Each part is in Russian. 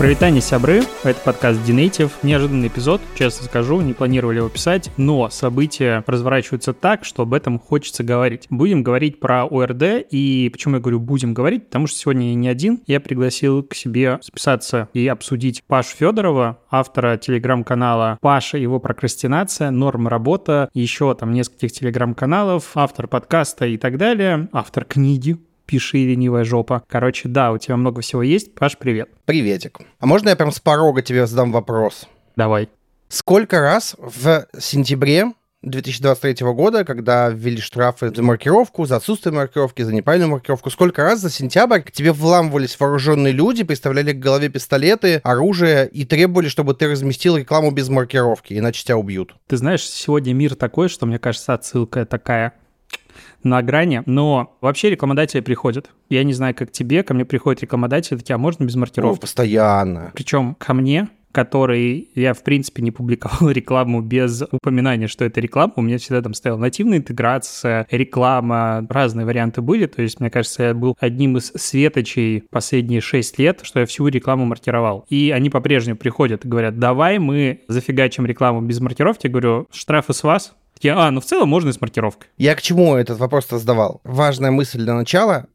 Провитание, сябры, это подкаст Dinative. Неожиданный эпизод, честно скажу, не планировали его писать, но события разворачиваются так, что об этом хочется говорить. Будем говорить про ОРД, и почему я говорю будем говорить, потому что сегодня я не один. Я пригласил к себе списаться и обсудить Пашу Федорова, автора телеграм-канала Паша, его прокрастинация, норм работа, еще там нескольких телеграм-каналов, автор подкаста и так далее, автор книги пиши, ленивая жопа. Короче, да, у тебя много всего есть. Паш, привет. Приветик. А можно я прям с порога тебе задам вопрос? Давай. Сколько раз в сентябре 2023 года, когда ввели штрафы за маркировку, за отсутствие маркировки, за неправильную маркировку, сколько раз за сентябрь к тебе вламывались вооруженные люди, представляли к голове пистолеты, оружие и требовали, чтобы ты разместил рекламу без маркировки, иначе тебя убьют. Ты знаешь, сегодня мир такой, что, мне кажется, отсылка такая на грани, но вообще рекламодатели приходят. Я не знаю, как тебе, ко мне приходят рекламодатели, такие, а можно без маркировки? О, постоянно. Причем ко мне который я, в принципе, не публиковал рекламу без упоминания, что это реклама. У меня всегда там стояла нативная интеграция, реклама, разные варианты были. То есть, мне кажется, я был одним из светочей последние 6 лет, что я всю рекламу маркировал. И они по-прежнему приходят и говорят, давай мы зафигачим рекламу без маркировки. Я говорю, штрафы с вас, я, а, ну в целом можно и с маркировкой. Я к чему этот вопрос-то задавал? Важная мысль для начала.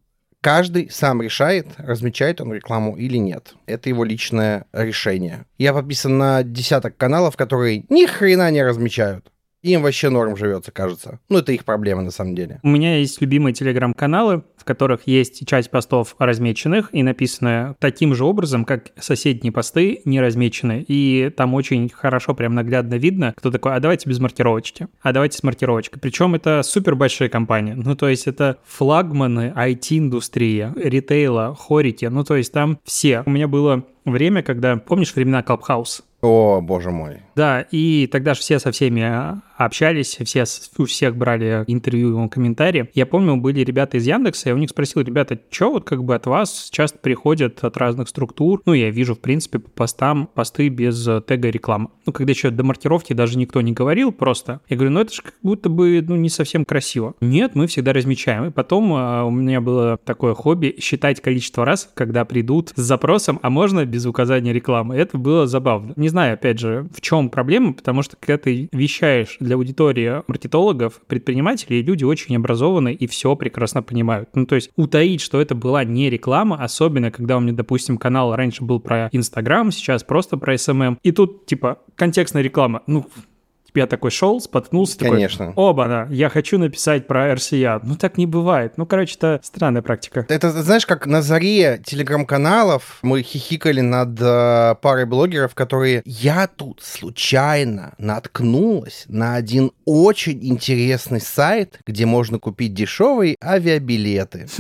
Каждый сам решает, размечает он рекламу или нет. Это его личное решение. Я подписан на десяток каналов, которые ни хрена не размечают. Им вообще норм живется, кажется. Ну, это их проблема на самом деле. У меня есть любимые телеграм-каналы, которых есть часть постов размеченных и написано таким же образом, как соседние посты не размечены. И там очень хорошо, прям наглядно видно, кто такой, а давайте без маркировочки, а давайте с маркировочкой. Причем это супер большая компания. Ну, то есть это флагманы IT-индустрии, ритейла, хорики. Ну, то есть там все. У меня было время, когда, помнишь времена Clubhouse? О, боже мой. Да, и тогда же все со всеми общались, все, у всех брали интервью, комментарии. Я помню, были ребята из Яндекса, я у них спросил, ребята, что вот как бы от вас часто приходят от разных структур? Ну, я вижу, в принципе, по постам посты без тега реклама. Ну, когда еще до маркировки даже никто не говорил просто. Я говорю, ну это же как будто бы, ну, не совсем красиво. Нет, мы всегда размечаем. И потом а, у меня было такое хобби считать количество раз, когда придут с запросом, а можно без указания рекламы. Это было забавно. Не знаю, опять же, в чем проблема, потому что когда ты вещаешь для аудитории маркетологов, предпринимателей, люди очень образованы и все прекрасно понимают. Ну, то есть утаить, что это была не реклама, особенно когда у меня, допустим, канал раньше был про Инстаграм, сейчас просто про SMM, и тут, типа, контекстная реклама. Ну, я такой шел, споткнулся, Конечно. такой, оба-на, я хочу написать про RCA. Ну, так не бывает. Ну, короче, это странная практика. Это, знаешь, как на заре телеграм-каналов мы хихикали над э, парой блогеров, которые «Я тут случайно наткнулась на один очень интересный сайт, где можно купить дешевые авиабилеты».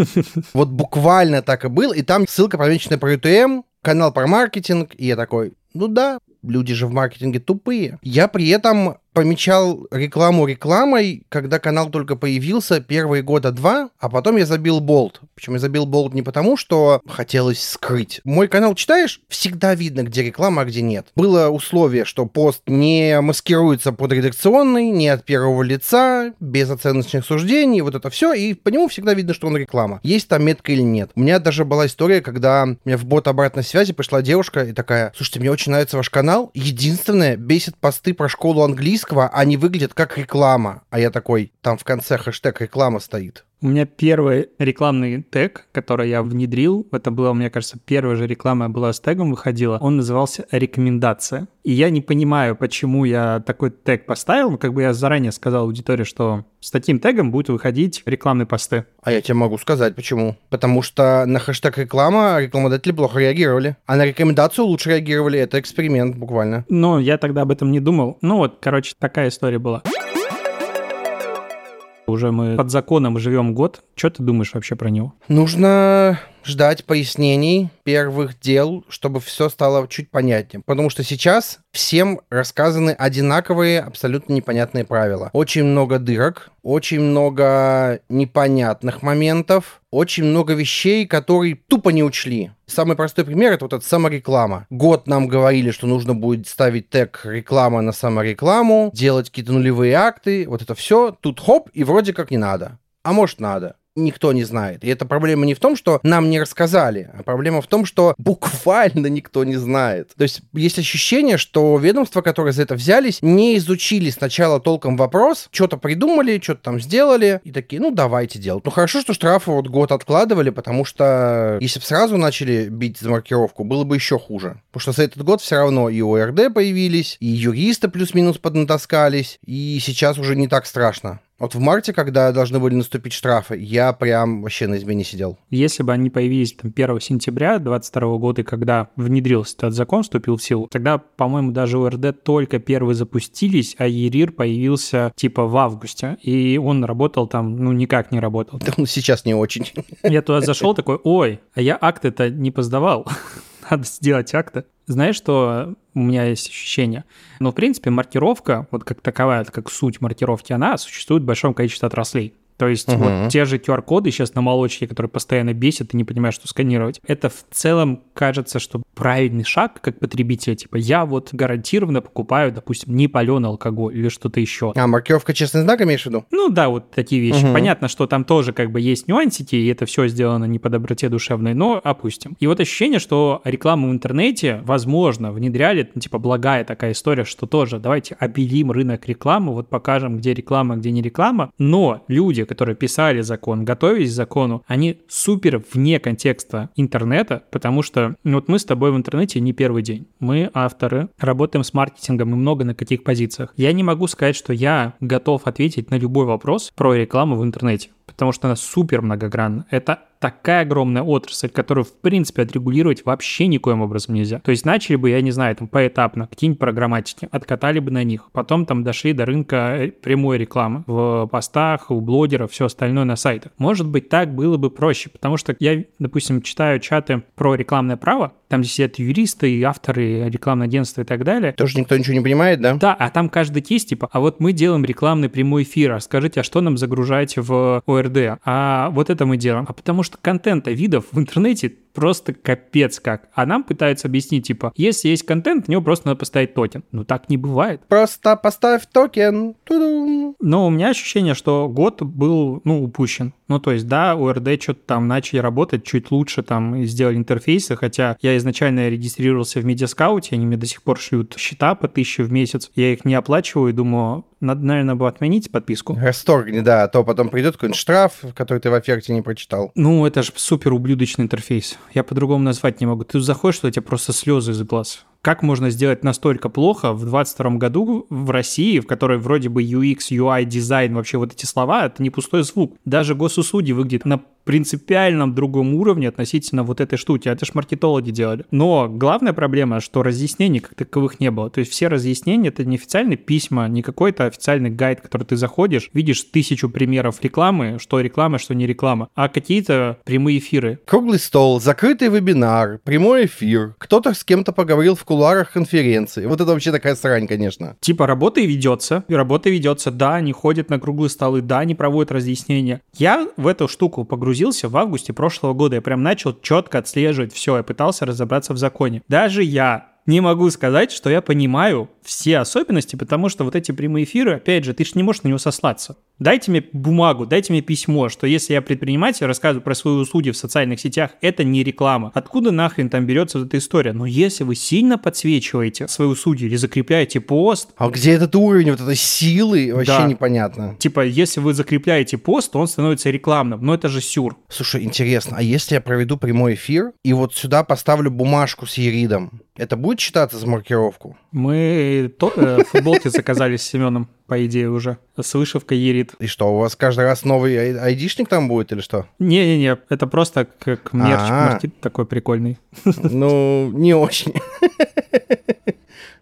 Вот буквально так и было. И там ссылка помеченная про UTM, канал про маркетинг, и я такой, ну да, люди же в маркетинге тупые. Я при этом помечал рекламу рекламой, когда канал только появился первые года два, а потом я забил болт. Причем я забил болт не потому, что хотелось скрыть. Мой канал читаешь, всегда видно, где реклама, а где нет. Было условие, что пост не маскируется под редакционный, не от первого лица, без оценочных суждений, вот это все, и по нему всегда видно, что он реклама. Есть там метка или нет. У меня даже была история, когда мне в бот обратной связи пришла девушка и такая, слушайте, мне очень нравится ваш канал, единственное, бесит посты про школу английского, английского, они выглядят как реклама. А я такой, там в конце хэштег реклама стоит. У меня первый рекламный тег, который я внедрил, это была, мне кажется, первая же реклама была с тегом выходила, он назывался «Рекомендация». И я не понимаю, почему я такой тег поставил, но как бы я заранее сказал аудитории, что с таким тегом будут выходить рекламные посты. А я тебе могу сказать, почему. Потому что на хэштег реклама рекламодатели плохо реагировали, а на рекомендацию лучше реагировали. Это эксперимент буквально. Но я тогда об этом не думал. Ну вот, короче, такая история была. Уже мы под законом живем год. Что ты думаешь вообще про него? Нужно ждать пояснений первых дел, чтобы все стало чуть понятнее. Потому что сейчас всем рассказаны одинаковые, абсолютно непонятные правила. Очень много дырок, очень много непонятных моментов, очень много вещей, которые тупо не учли. Самый простой пример это вот эта самореклама. Год нам говорили, что нужно будет ставить тег реклама на саморекламу, делать какие-то нулевые акты, вот это все. Тут хоп, и вроде как не надо. А может надо. Никто не знает. И эта проблема не в том, что нам не рассказали, а проблема в том, что буквально никто не знает. То есть есть ощущение, что ведомства, которые за это взялись, не изучили сначала толком вопрос, что-то придумали, что-то там сделали, и такие, ну, давайте делать. Ну, хорошо, что штрафы вот год откладывали, потому что если бы сразу начали бить за маркировку, было бы еще хуже. Потому что за этот год все равно и ОРД появились, и юристы плюс-минус поднатаскались, и сейчас уже не так страшно. Вот в марте, когда должны были наступить штрафы, я прям вообще на измене сидел. Если бы они появились там 1 сентября 2022 года, когда внедрился этот закон, вступил в силу, тогда, по-моему, даже УРД только первые запустились, а ЕРИР появился типа в августе, и он работал там, ну, никак не работал. Да, ну, сейчас не очень. Я туда зашел такой, ой, а я акты-то не поздавал надо сделать акты. Знаешь, что у меня есть ощущение? Но, в принципе, маркировка, вот как таковая, как суть маркировки, она существует в большом количестве отраслей. То есть угу. вот те же QR-коды сейчас на молочке, которые постоянно бесят, и не понимаешь, что сканировать. Это в целом кажется, что правильный шаг как потребителя. Типа я вот гарантированно покупаю, допустим, не паленый алкоголь или что-то еще. А, маркировка честный знак имеешь в виду? Ну да, вот такие вещи. Угу. Понятно, что там тоже как бы есть нюансики, и это все сделано не по доброте душевной, но опустим. И вот ощущение, что рекламу в интернете, возможно, внедряли, ну, типа благая такая история, что тоже давайте обелим рынок рекламы, вот покажем, где реклама, где не реклама, но люди, которые писали закон, готовились к закону, они супер вне контекста интернета, потому что ну, вот мы с тобой в интернете не первый день. Мы авторы, работаем с маркетингом и много на каких позициях. Я не могу сказать, что я готов ответить на любой вопрос про рекламу в интернете потому что она супер многогранна. Это такая огромная отрасль, которую, в принципе, отрегулировать вообще никоим образом нельзя. То есть начали бы, я не знаю, там поэтапно, какие-нибудь программатики, откатали бы на них, потом там дошли до рынка э, прямой рекламы в постах, у блогеров, все остальное на сайтах. Может быть, так было бы проще, потому что я, допустим, читаю чаты про рекламное право, там сидят юристы и авторы рекламного агентства и так далее. Тоже никто ничего не понимает, да? Да, а там каждый кейс, типа, а вот мы делаем рекламный прямой эфир, а скажите, а что нам загружать в ОРД? А вот это мы делаем. А потому что контента видов в интернете просто капец как. А нам пытаются объяснить, типа, если есть контент, в него просто надо поставить токен. Ну так не бывает. Просто поставь токен. Ту-дум. Но у меня ощущение, что год был, ну, упущен. Ну, то есть, да, ОРД что-то там начали работать чуть лучше, там, сделали интерфейсы, хотя я изначально регистрировался в Медиаскауте, они мне до сих пор шлют счета по тысяче в месяц, я их не оплачиваю и думаю, надо, наверное, было отменить подписку. Расторгни, да, а то потом придет какой-нибудь штраф, который ты в оферте не прочитал. Ну, это же супер ублюдочный интерфейс. Я по-другому назвать не могу. Ты заходишь, что у тебя просто слезы из глаз. Как можно сделать настолько плохо в 22 году в России, в которой вроде бы UX, UI, дизайн, вообще вот эти слова, это не пустой звук. Даже госуслуги выглядит на принципиальном другом уровне относительно вот этой штуки. Это ж маркетологи делали. Но главная проблема, что разъяснений как таковых не было. То есть все разъяснения — это не официальные письма, не какой-то официальный гайд, который ты заходишь, видишь тысячу примеров рекламы, что реклама, что не реклама, а какие-то прямые эфиры. Круглый стол, закрытый вебинар, прямой эфир, кто-то с кем-то поговорил в кулуарах конференции. Вот это вообще такая срань, конечно. Типа работа и ведется, и работа ведется, да, они ходят на круглые столы, да, они проводят разъяснения. Я в эту штуку погрузился погрузился в августе прошлого года. Я прям начал четко отслеживать все. Я пытался разобраться в законе. Даже я не могу сказать, что я понимаю все особенности, потому что вот эти прямые эфиры, опять же, ты же не можешь на него сослаться. Дайте мне бумагу, дайте мне письмо, что если я предприниматель, рассказываю про свои услуги в социальных сетях, это не реклама. Откуда нахрен там берется вот эта история? Но если вы сильно подсвечиваете свои услуги или закрепляете пост... А где этот уровень вот этой силы, вообще да. непонятно. Типа, если вы закрепляете пост, то он становится рекламным. Но это же сюр. Слушай, интересно, а если я проведу прямой эфир и вот сюда поставлю бумажку с еридом, это будет считаться за маркировку? Мы то, э, футболки заказали с Семеном, по идее, уже. С вышивкой Ерит. И что, у вас каждый раз новый ай- айдишник там будет или что? Не-не-не, это просто как мерч А-а. маркет такой прикольный. Ну, не очень.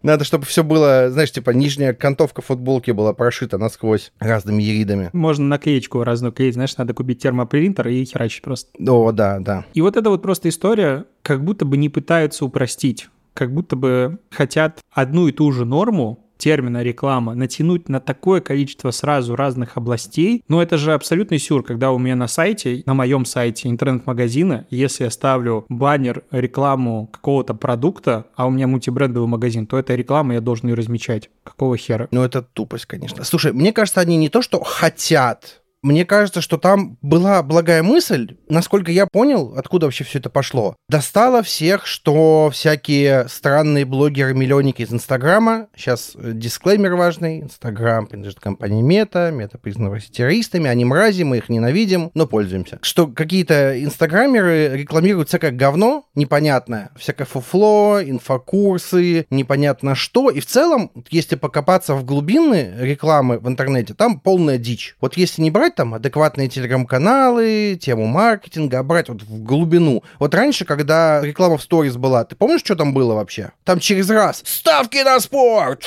Надо, чтобы все было, знаешь, типа нижняя кантовка футболки была прошита насквозь разными еридами. Можно наклеечку разную клеить, знаешь, надо купить термопринтер и херачить просто. О, да, да. И вот это вот просто история, как будто бы не пытаются упростить, как будто бы хотят одну и ту же норму термина реклама натянуть на такое количество сразу разных областей, но это же абсолютный сюр, когда у меня на сайте, на моем сайте интернет-магазина, если я ставлю баннер, рекламу какого-то продукта, а у меня мультибрендовый магазин, то это реклама, я должен ее размечать. Какого хера? Ну, это тупость, конечно. Слушай, мне кажется, они не то, что хотят Мне кажется, что там была благая мысль, насколько я понял, откуда вообще все это пошло. Достало всех, что всякие странные блогеры-миллионники из Инстаграма, сейчас э, дисклеймер важный, Инстаграм принадлежит компании Мета, Мета признана террористами, они мрази, мы их ненавидим, но пользуемся. Что какие-то инстаграмеры рекламируют всякое говно непонятное, всякое фуфло, инфокурсы, непонятно что, и в целом, если покопаться в глубины рекламы в интернете, там полная дичь. Вот если не брать там адекватные телеграм-каналы, тему маркетинга, а брать вот в глубину. Вот раньше, когда реклама в сторис была, ты помнишь, что там было вообще? Там через раз «Ставки на спорт!»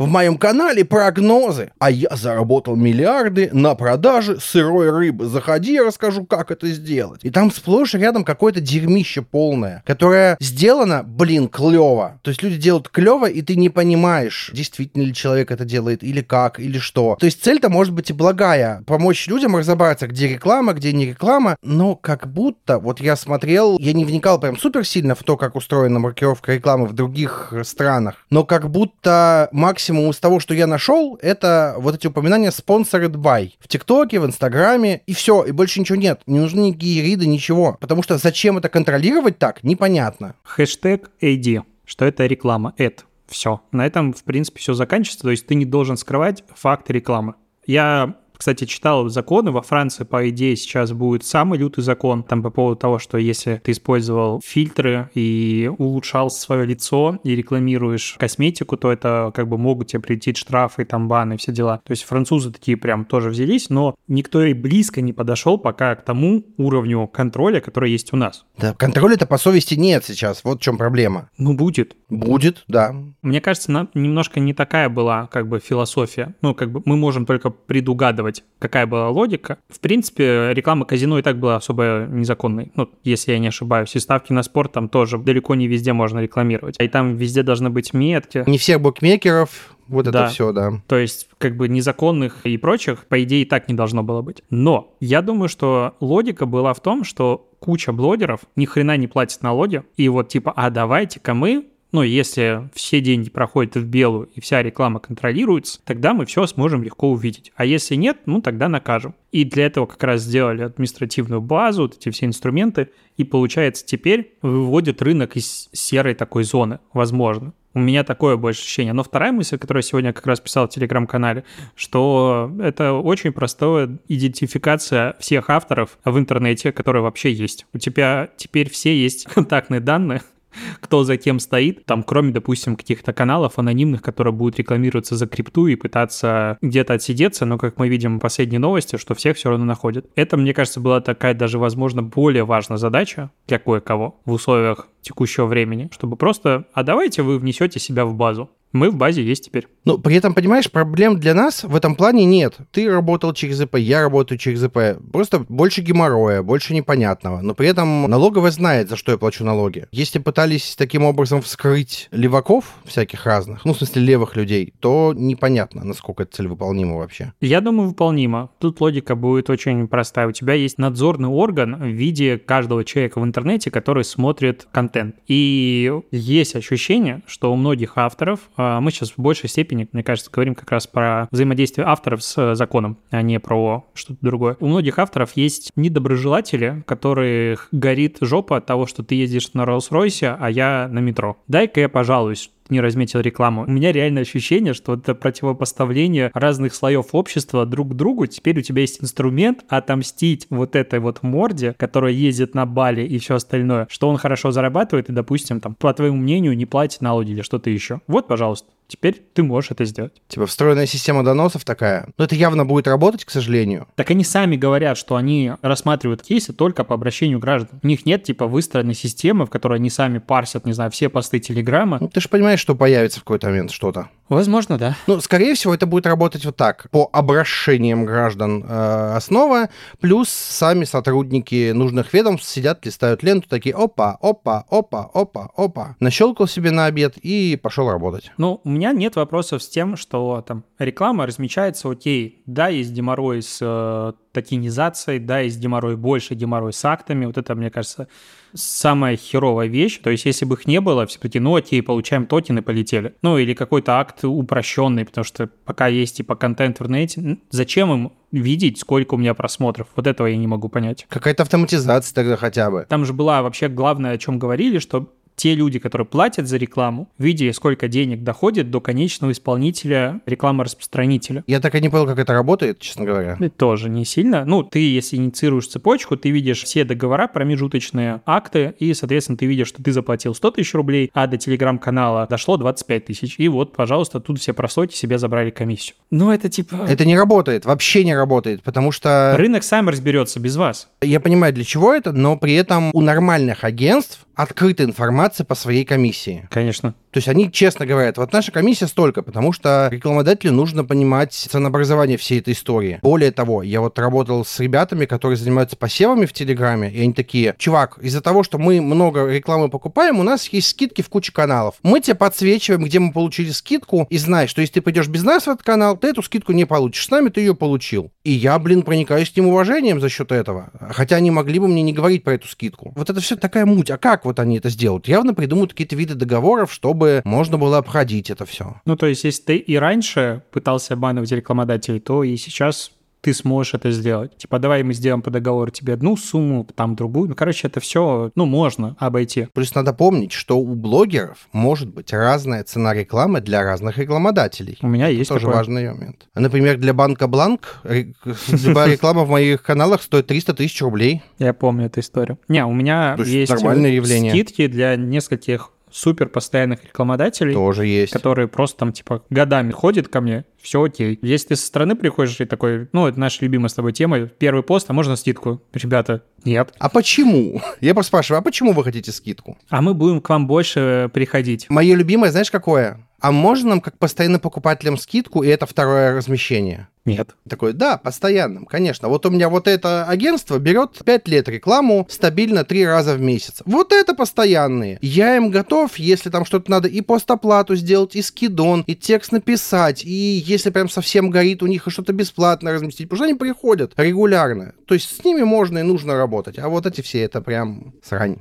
В моем канале прогнозы, а я заработал миллиарды на продаже сырой рыбы. Заходи, я расскажу, как это сделать. И там сплошь рядом какое-то дерьмище полное, которое сделано, блин, клево. То есть люди делают клево, и ты не понимаешь, действительно ли человек это делает, или как, или что. То есть цель-то может быть и благая. Помочь людям разобраться, где реклама, где не реклама. Но как будто, вот я смотрел, я не вникал прям супер сильно в то, как устроена маркировка рекламы в других странах, но как будто максимум из того, что я нашел, это вот эти упоминания sponsored by в ТикТоке, в Инстаграме, и все, и больше ничего нет. Не нужны никакие риды, ничего. Потому что зачем это контролировать так, непонятно. Хэштег AD, что это реклама, это. Все. На этом, в принципе, все заканчивается. То есть ты не должен скрывать факты рекламы. Я кстати, читал законы. Во Франции, по идее, сейчас будет самый лютый закон. Там по поводу того, что если ты использовал фильтры и улучшал свое лицо и рекламируешь косметику, то это как бы могут тебе прилететь штрафы, там баны, все дела. То есть французы такие прям тоже взялись, но никто и близко не подошел пока к тому уровню контроля, который есть у нас. Да, контроля-то по совести нет сейчас. Вот в чем проблема. Ну, будет. Будет, да. Мне кажется, немножко не такая была как бы философия. Ну, как бы мы можем только предугадывать рассказывать, какая была логика. В принципе, реклама казино и так была особо незаконной, ну, если я не ошибаюсь. И ставки на спорт там тоже далеко не везде можно рекламировать. И там везде должны быть метки. Не всех букмекеров, вот да. это все, да. То есть, как бы незаконных и прочих, по идее, и так не должно было быть. Но я думаю, что логика была в том, что куча блогеров ни хрена не платит налоги, и вот типа, а давайте-ка мы ну, если все деньги проходят в белую и вся реклама контролируется, тогда мы все сможем легко увидеть. А если нет, ну, тогда накажем. И для этого как раз сделали административную базу, вот эти все инструменты, и получается теперь выводит рынок из серой такой зоны, возможно. У меня такое больше ощущение. Но вторая мысль, которую я сегодня как раз писал в телеграм-канале, что это очень простая идентификация всех авторов в интернете, которые вообще есть. У тебя теперь все есть контактные данные, кто за кем стоит, там, кроме, допустим, каких-то каналов анонимных, которые будут рекламироваться за крипту и пытаться где-то отсидеться, но, как мы видим в последней новости, что всех все равно находят. Это, мне кажется, была такая даже, возможно, более важная задача для кое-кого в условиях текущего времени, чтобы просто, а давайте вы внесете себя в базу. Мы в базе есть теперь. Ну, при этом, понимаешь, проблем для нас в этом плане нет. Ты работал через ИП, я работаю через ИП. Просто больше геморроя, больше непонятного. Но при этом налоговая знает, за что я плачу налоги. Если пытались таким образом вскрыть леваков всяких разных, ну, в смысле левых людей, то непонятно, насколько это целевыполнимо вообще. Я думаю, выполнимо. Тут логика будет очень простая. У тебя есть надзорный орган в виде каждого человека в интернете, который смотрит контент. И есть ощущение, что у многих авторов мы сейчас в большей степени, мне кажется, говорим как раз про взаимодействие авторов с э, законом, а не про что-то другое. У многих авторов есть недоброжелатели, которых горит жопа от того, что ты ездишь на Роллс-Ройсе, а я на метро. Дай-ка я пожалуюсь не разметил рекламу. У меня реально ощущение, что это противопоставление разных слоев общества друг к другу. Теперь у тебя есть инструмент отомстить вот этой вот морде, которая ездит на Бали и все остальное, что он хорошо зарабатывает и, допустим, там, по твоему мнению, не платит налоги или что-то еще. Вот, пожалуйста. Теперь ты можешь это сделать. Типа встроенная система доносов такая. Но это явно будет работать, к сожалению. Так они сами говорят, что они рассматривают кейсы только по обращению граждан. У них нет типа выстроенной системы, в которой они сами парсят, не знаю, все посты Телеграма. Ну, ты же понимаешь, что появится в какой-то момент что-то. Возможно, да. Ну, скорее всего, это будет работать вот так. По обращениям граждан э, основа, плюс сами сотрудники нужных ведомств сидят, листают ленту, такие опа, опа, опа, опа, опа. Нащелкал себе на обед и пошел работать. Ну, у меня нет вопросов с тем, что там реклама размечается, окей, да, есть геморрой с э, токенизацией, да, есть геморрой больше, геморрой с актами. Вот это, мне кажется, самая херовая вещь. То есть, если бы их не было, все таки ну окей, получаем токены, полетели. Ну, или какой-то акт упрощенный, потому что пока есть типа контент в интернете, зачем им видеть, сколько у меня просмотров. Вот этого я не могу понять. Какая-то автоматизация тогда хотя бы. Там же была вообще главное, о чем говорили, что те люди, которые платят за рекламу, видя, сколько денег доходит до конечного исполнителя рекламы-распространителя. Я так и не понял, как это работает, честно говоря. Это тоже не сильно. Ну, ты, если инициируешь цепочку, ты видишь все договора, промежуточные акты, и, соответственно, ты видишь, что ты заплатил 100 тысяч рублей, а до телеграм-канала дошло 25 тысяч. И вот, пожалуйста, тут все просоки себе забрали комиссию. Ну, это типа... Это не работает, вообще не работает, потому что... Рынок сам разберется без вас. Я понимаю, для чего это, но при этом у нормальных агентств открытая информация по своей комиссии. Конечно. То есть они честно говорят, вот наша комиссия столько, потому что рекламодателю нужно понимать ценообразование всей этой истории. Более того, я вот работал с ребятами, которые занимаются посевами в Телеграме, и они такие, чувак, из-за того, что мы много рекламы покупаем, у нас есть скидки в куче каналов. Мы тебе подсвечиваем, где мы получили скидку, и знай, что если ты пойдешь без нас в этот канал, ты эту скидку не получишь. С нами ты ее получил. И я, блин, проникаюсь к ним уважением за счет этого. Хотя они могли бы мне не говорить про эту скидку. Вот это все такая муть. А как вот они это сделают? Явно придумают какие-то виды договоров, чтобы чтобы можно было обходить это все. Ну, то есть, если ты и раньше пытался обманывать рекламодателей, то и сейчас ты сможешь это сделать. Типа, давай мы сделаем по договору тебе одну сумму, там другую. Ну, короче, это все, ну, можно обойти. Плюс надо помнить, что у блогеров может быть разная цена рекламы для разных рекламодателей. У меня это есть тоже такое. важный момент. Например, для банка Бланк любая реклама в моих каналах стоит 300 тысяч рублей. Я помню эту историю. Не, у меня есть явление. скидки для нескольких супер постоянных рекламодателей, Тоже есть. которые просто там типа годами ходят ко мне, все окей. Если ты со стороны приходишь и такой, ну, это наша любимая с тобой тема, первый пост, а можно скидку? Ребята, нет. А почему? Я просто спрашиваю, а почему вы хотите скидку? А мы будем к вам больше приходить. Мое любимое, знаешь, какое? А можно нам как постоянным покупателям скидку, и это второе размещение? Нет. Такой, да, постоянным, конечно. Вот у меня вот это агентство берет 5 лет рекламу стабильно 3 раза в месяц. Вот это постоянные. Я им готов, если там что-то надо и постоплату сделать, и скидон, и текст написать, и если прям совсем горит у них, и что-то бесплатно разместить. Потому что они приходят регулярно. То есть с ними можно и нужно работать. А вот эти все, это прям срань.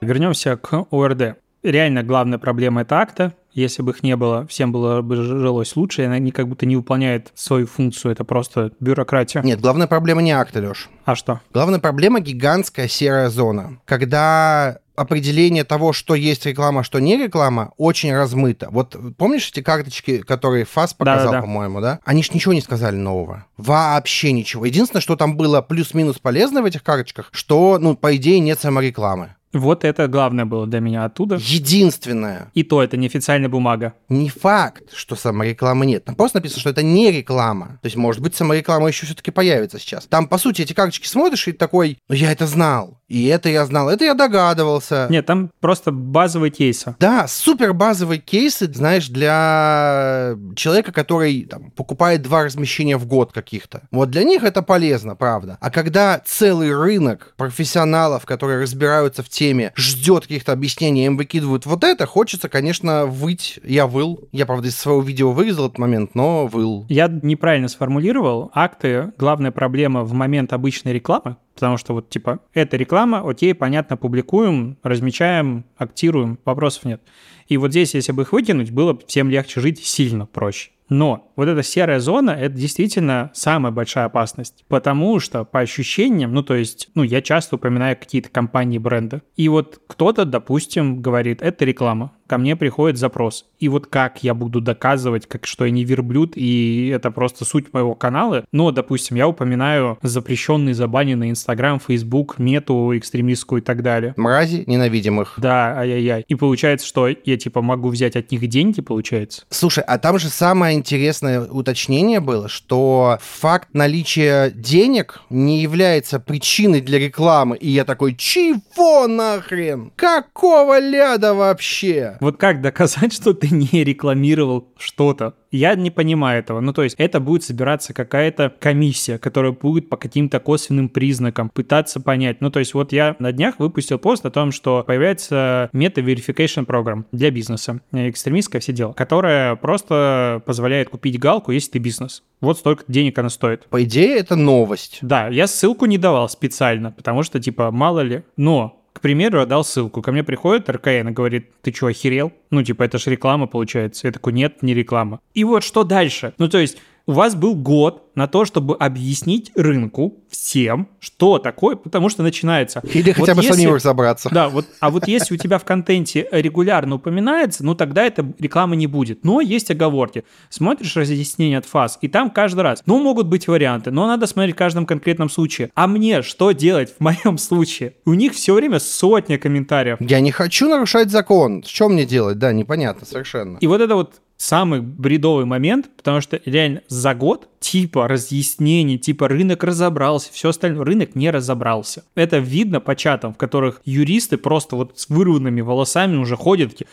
Вернемся к ОРД. Реально главная проблема это акта. Если бы их не было, всем было бы жилось лучше, и они как будто не выполняют свою функцию. Это просто бюрократия. Нет, главная проблема не акта, Леш. А что? Главная проблема гигантская серая зона. Когда определение того, что есть реклама, что не реклама, очень размыто. Вот помнишь эти карточки, которые ФАС показал, Да-да-да. по-моему, да? Они ж ничего не сказали нового. Вообще ничего. Единственное, что там было плюс-минус полезно в этих карточках, что, ну, по идее, нет саморекламы. Вот это главное было для меня оттуда. Единственное. И то это неофициальная бумага. Не факт, что саморекламы нет. Там просто написано, что это не реклама. То есть, может быть, самореклама еще все-таки появится сейчас. Там, по сути, эти карточки смотришь и такой, ну, я это знал. И это я знал. Это я догадывался. Нет, там просто базовые кейсы. Да, супер базовые кейсы, знаешь, для человека, который там, покупает два размещения в год каких-то. Вот для них это полезно, правда. А когда целый рынок профессионалов, которые разбираются в теме, ждет каких-то объяснений, им выкидывают вот это, хочется, конечно, выть. Я выл. Я, правда, из своего видео вырезал этот момент, но выл. Я неправильно сформулировал. Акты — главная проблема в момент обычной рекламы, потому что вот типа эта реклама, окей, понятно, публикуем, размечаем, актируем, вопросов нет. И вот здесь, если бы их выкинуть, было бы всем легче жить сильно проще. Но вот эта серая зона — это действительно самая большая опасность, потому что по ощущениям, ну то есть, ну я часто упоминаю какие-то компании, бренды, и вот кто-то, допустим, говорит, это реклама, ко мне приходит запрос, и вот как я буду доказывать, как, что я не верблюд, и это просто суть моего канала, но, допустим, я упоминаю запрещенный, забаненный Инстаграм, Фейсбук, мету экстремистскую и так далее. Мрази, ненавидим их. Да, ай-яй-яй. И получается, что я типа могу взять от них деньги, получается. Слушай, а там же самое интересное уточнение было, что факт наличия денег не является причиной для рекламы. И я такой, чего нахрен? Какого ляда вообще? Вот как доказать, что ты не рекламировал что-то? Я не понимаю этого. Ну, то есть это будет собираться какая-то комиссия, которая будет по каким-то косвенным признакам пытаться понять. Ну, то есть вот я на днях выпустил пост о том, что появляется мета-verification программ для бизнеса, экстремистское все дело, которая просто позволяет купить галку, если ты бизнес. Вот столько денег она стоит. По идее, это новость. Да, я ссылку не давал специально, потому что, типа, мало ли. Но к примеру, я дал ссылку. Ко мне приходит РКН и говорит, ты что, охерел? Ну, типа, это же реклама получается. Я такой, нет, не реклама. И вот что дальше? Ну, то есть, у вас был год на то, чтобы объяснить рынку всем, что такое, потому что начинается. Или вот хотя бы если, самим разобраться. Да, вот, а вот если у тебя в контенте регулярно упоминается, ну тогда это рекламы не будет. Но есть оговорки. Смотришь разъяснение от фаз, и там каждый раз, ну могут быть варианты, но надо смотреть в каждом конкретном случае. А мне что делать в моем случае? У них все время сотня комментариев. Я не хочу нарушать закон. Что мне делать? Да, непонятно совершенно. И вот это вот самый бредовый момент, потому что реально за год типа разъяснений, типа рынок разобрался, все остальное, рынок не разобрался. Это видно по чатам, в которых юристы просто вот с вырванными волосами уже ходят, такие,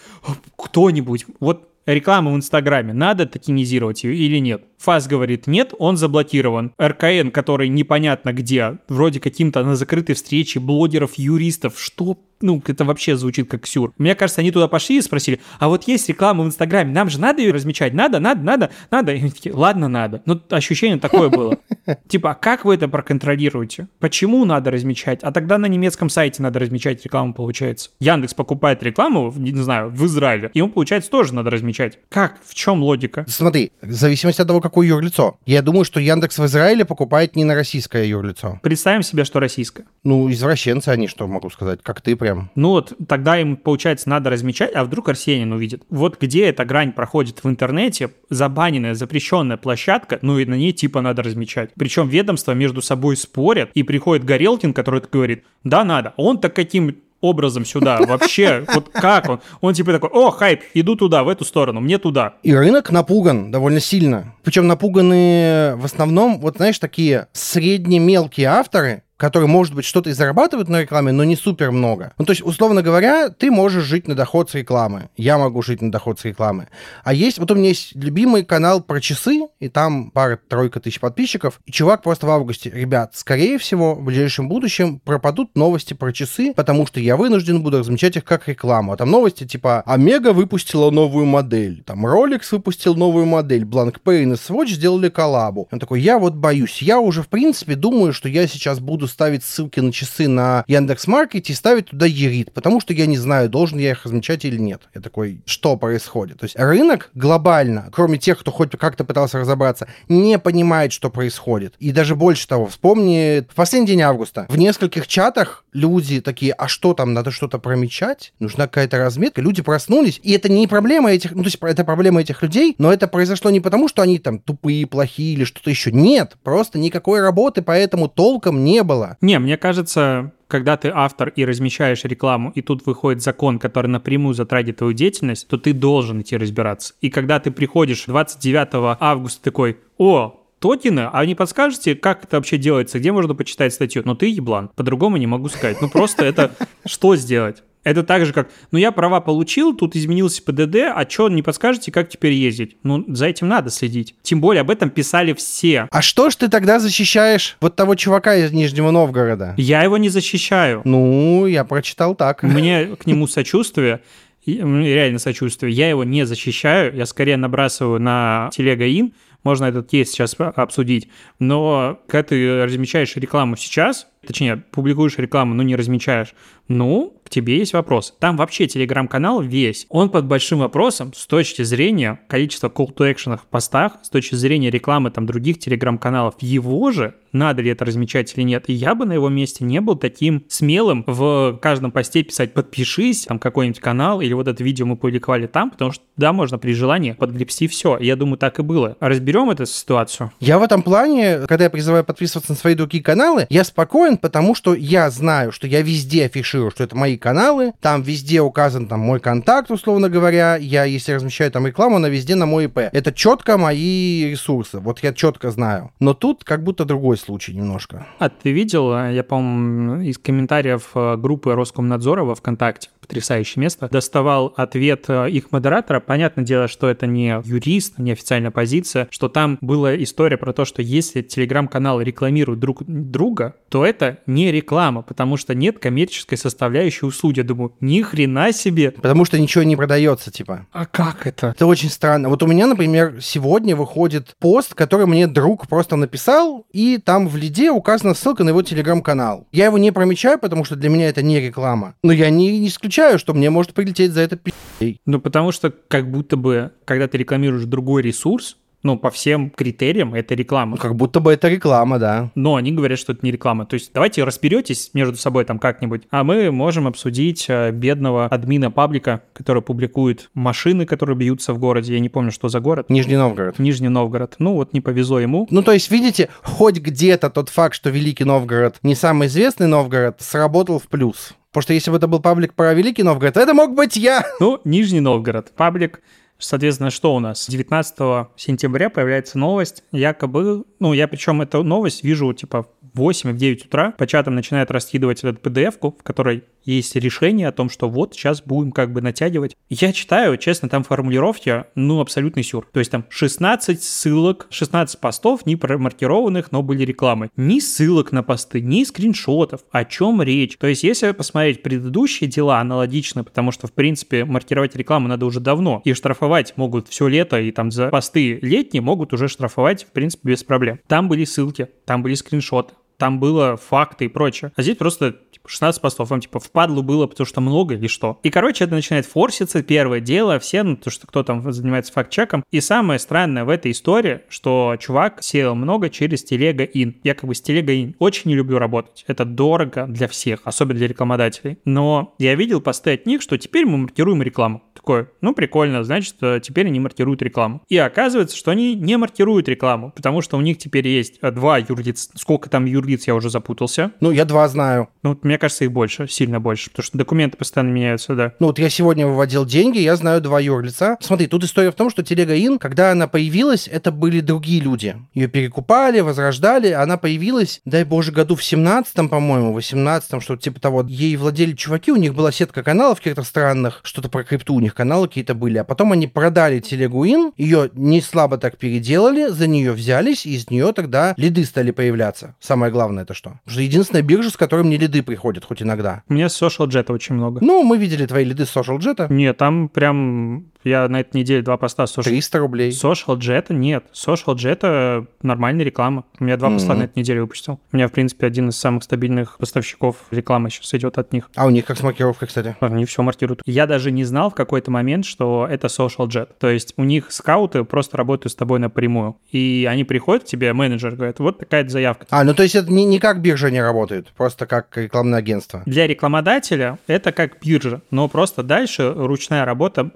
кто-нибудь, вот реклама в Инстаграме, надо токенизировать ее или нет? ФАС говорит нет, он заблокирован. РКН, который непонятно где, вроде каким-то на закрытой встрече блогеров, юристов, что ну, это вообще звучит как сюр. Мне кажется, они туда пошли и спросили, а вот есть реклама в Инстаграме, нам же надо ее размечать? Надо, надо, надо, надо. И они такие, ладно, надо. Ну, ощущение такое было. Типа, а как вы это проконтролируете? Почему надо размечать? А тогда на немецком сайте надо размечать рекламу, получается. Яндекс покупает рекламу, не знаю, в Израиле, ему, получается, тоже надо размечать. Как? В чем логика? Смотри, в зависимости от того, как какое юрлицо. Я думаю, что Яндекс в Израиле покупает не на российское юрлицо. Представим себе, что российское. Ну, извращенцы они, что могу сказать, как ты прям. Ну вот, тогда им, получается, надо размечать, а вдруг Арсенин увидит. Вот где эта грань проходит в интернете, забаненная, запрещенная площадка, ну и на ней типа надо размечать. Причем ведомства между собой спорят, и приходит Горелкин, который говорит, да, надо. Он так каким образом сюда? Вообще, вот как он? Он типа такой, о, хайп, иду туда, в эту сторону, мне туда. И рынок напуган довольно сильно. Причем напуганы в основном, вот знаешь, такие средне-мелкие авторы, которые, может быть, что-то и зарабатывают на рекламе, но не супер много. Ну, то есть, условно говоря, ты можешь жить на доход с рекламы. Я могу жить на доход с рекламы. А есть, вот у меня есть любимый канал про часы, и там пара-тройка тысяч подписчиков. И чувак просто в августе, ребят, скорее всего, в ближайшем будущем пропадут новости про часы, потому что я вынужден буду размечать их как рекламу. А там новости типа Омега выпустила новую модель, там Rolex выпустил новую модель, Blancpain и Swatch сделали коллабу. Он такой, я вот боюсь, я уже, в принципе, думаю, что я сейчас буду ставить ссылки на часы на Яндекс Маркете и ставить туда Ерит, потому что я не знаю, должен я их размечать или нет. Я такой, что происходит? То есть рынок глобально, кроме тех, кто хоть как-то пытался разобраться, не понимает, что происходит. И даже больше того, вспомни, в последний день августа в нескольких чатах люди такие, а что там, надо что-то промечать? Нужна какая-то разметка? Люди проснулись, и это не проблема этих, ну то есть это проблема этих людей, но это произошло не потому, что они там тупые, плохие или что-то еще. Нет, просто никакой работы поэтому толком не было было. Не, мне кажется, когда ты автор и размещаешь рекламу, и тут выходит закон, который напрямую затрагивает твою деятельность, то ты должен идти разбираться. И когда ты приходишь 29 августа такой, о, токены, а не подскажете, как это вообще делается, где можно почитать статью? Ну, ты еблан, по-другому не могу сказать. Ну просто это что сделать? Это так же, как, ну я права получил, тут изменился ПДД, а что, не подскажете, как теперь ездить? Ну, за этим надо следить. Тем более об этом писали все. А что ж ты тогда защищаешь вот того чувака из Нижнего Новгорода? Я его не защищаю. Ну, я прочитал так. Мне к нему сочувствие реально сочувствие. Я его не защищаю, я скорее набрасываю на телега ин, можно этот кейс сейчас обсудить, но когда ты размечаешь рекламу сейчас, точнее, публикуешь рекламу, но не размечаешь, ну, тебе есть вопрос. Там вообще телеграм-канал весь, он под большим вопросом с точки зрения количества call to action в постах, с точки зрения рекламы там других телеграм-каналов, его же, надо ли это размечать или нет. И я бы на его месте не был таким смелым в каждом посте писать «подпишись», там какой-нибудь канал, или вот это видео мы публиковали там, потому что, да, можно при желании подгребсти все. Я думаю, так и было. Разберем эту ситуацию? Я в этом плане, когда я призываю подписываться на свои другие каналы, я спокоен, потому что я знаю, что я везде афиширую что это мои каналы, там везде указан там мой контакт, условно говоря, я, если размещаю там рекламу, она везде на мой ИП. Это четко мои ресурсы, вот я четко знаю. Но тут как будто другой случай немножко. А ты видел, я, по-моему, из комментариев э, группы Роскомнадзора во ВКонтакте, потрясающее место, доставал ответ э, их модератора. Понятное дело, что это не юрист, не официальная позиция, что там была история про то, что если телеграм-канал рекламирует друг друга, то это не реклама, потому что нет коммерческой составляющей услуги. Я думаю, ни хрена себе. Потому что ничего не продается, типа. А как это? Это очень странно. Вот у меня, например, сегодня выходит пост, который мне друг просто написал, и там в лиде указана ссылка на его телеграм-канал. Я его не промечаю, потому что для меня это не реклама. Но я не, не исключаю, что мне может прилететь за это пи***й. Ну, потому что как будто бы, когда ты рекламируешь другой ресурс, ну, по всем критериям это реклама. Ну, как будто бы это реклама, да. Но они говорят, что это не реклама. То есть давайте разберетесь между собой там как-нибудь, а мы можем обсудить э, бедного админа паблика, который публикует машины, которые бьются в городе. Я не помню, что за город. Нижний Новгород. Нижний Новгород. Ну, вот не повезло ему. Ну, то есть, видите, хоть где-то тот факт, что Великий Новгород не самый известный Новгород, сработал в плюс. Потому что если бы это был паблик про Великий Новгород, это мог быть я. Ну, Нижний Новгород. Паблик Соответственно, что у нас? 19 сентября появляется новость, якобы, ну, я причем эту новость вижу, типа, в 8 в 9 утра по чатам начинает раскидывать эту PDF-ку, в которой есть решение о том, что вот сейчас будем как бы натягивать. Я читаю, честно, там формулировки, ну, абсолютный сюр. То есть там 16 ссылок, 16 постов, не промаркированных, но были рекламы. Ни ссылок на посты, ни скриншотов. О чем речь? То есть если посмотреть предыдущие дела аналогично, потому что, в принципе, маркировать рекламу надо уже давно, и штрафовать могут все лето, и там за посты летние могут уже штрафовать, в принципе, без проблем. Там были ссылки, там были скриншоты, там было факты и прочее. А здесь просто 16 постов, вам типа впадлу было, потому что много или что. И, короче, это начинает форситься, первое дело, все, ну, то, что кто там занимается факт-чеком. И самое странное в этой истории, что чувак сел много через телега ин. Я как бы с телега ин очень не люблю работать. Это дорого для всех, особенно для рекламодателей. Но я видел посты от них, что теперь мы маркируем рекламу. Такое, ну, прикольно, значит, э, теперь они маркируют рекламу. И оказывается, что они не маркируют рекламу, потому что у них теперь есть э, два юрлиц. Сколько там юрлиц, я уже запутался. Ну, я два знаю. Ну, мне кажется, их больше, сильно больше, потому что документы постоянно меняются, да. Ну вот я сегодня выводил деньги, я знаю два юрлица. Смотри, тут история в том, что Телега Ин, когда она появилась, это были другие люди. Ее перекупали, возрождали, она появилась, дай боже, году в 17-м, по-моему, 18-м, что-то типа того. Ей владели чуваки, у них была сетка каналов каких-то странных, что-то про крипту у них каналы какие-то были, а потом они продали Телегу Ин, ее не слабо так переделали, за нее взялись, и из нее тогда лиды стали появляться. Самое главное это что? Потому что единственная биржа, с которой мне лиды приходят хоть иногда. У меня Social Jet очень много. Ну, мы видели твои лиды с Social Jet. Нет, там прям я на этой неделе два поста Social... 300 рублей. Social Jet нет. Social Jet нормальная реклама. У меня два mm-hmm. поста на этой неделе выпустил. У меня, в принципе, один из самых стабильных поставщиков рекламы сейчас идет от них. А у них как с маркировкой, кстати? Они все маркируют. Я даже не знал в какой-то момент, что это Social Jet. То есть у них скауты просто работают с тобой напрямую. И они приходят к тебе, менеджер говорит, вот такая заявка. А, ну то есть это не, не как биржа не работает, просто как рекламное агентство. Для рекламодателя это как биржа, но просто дальше ручная работа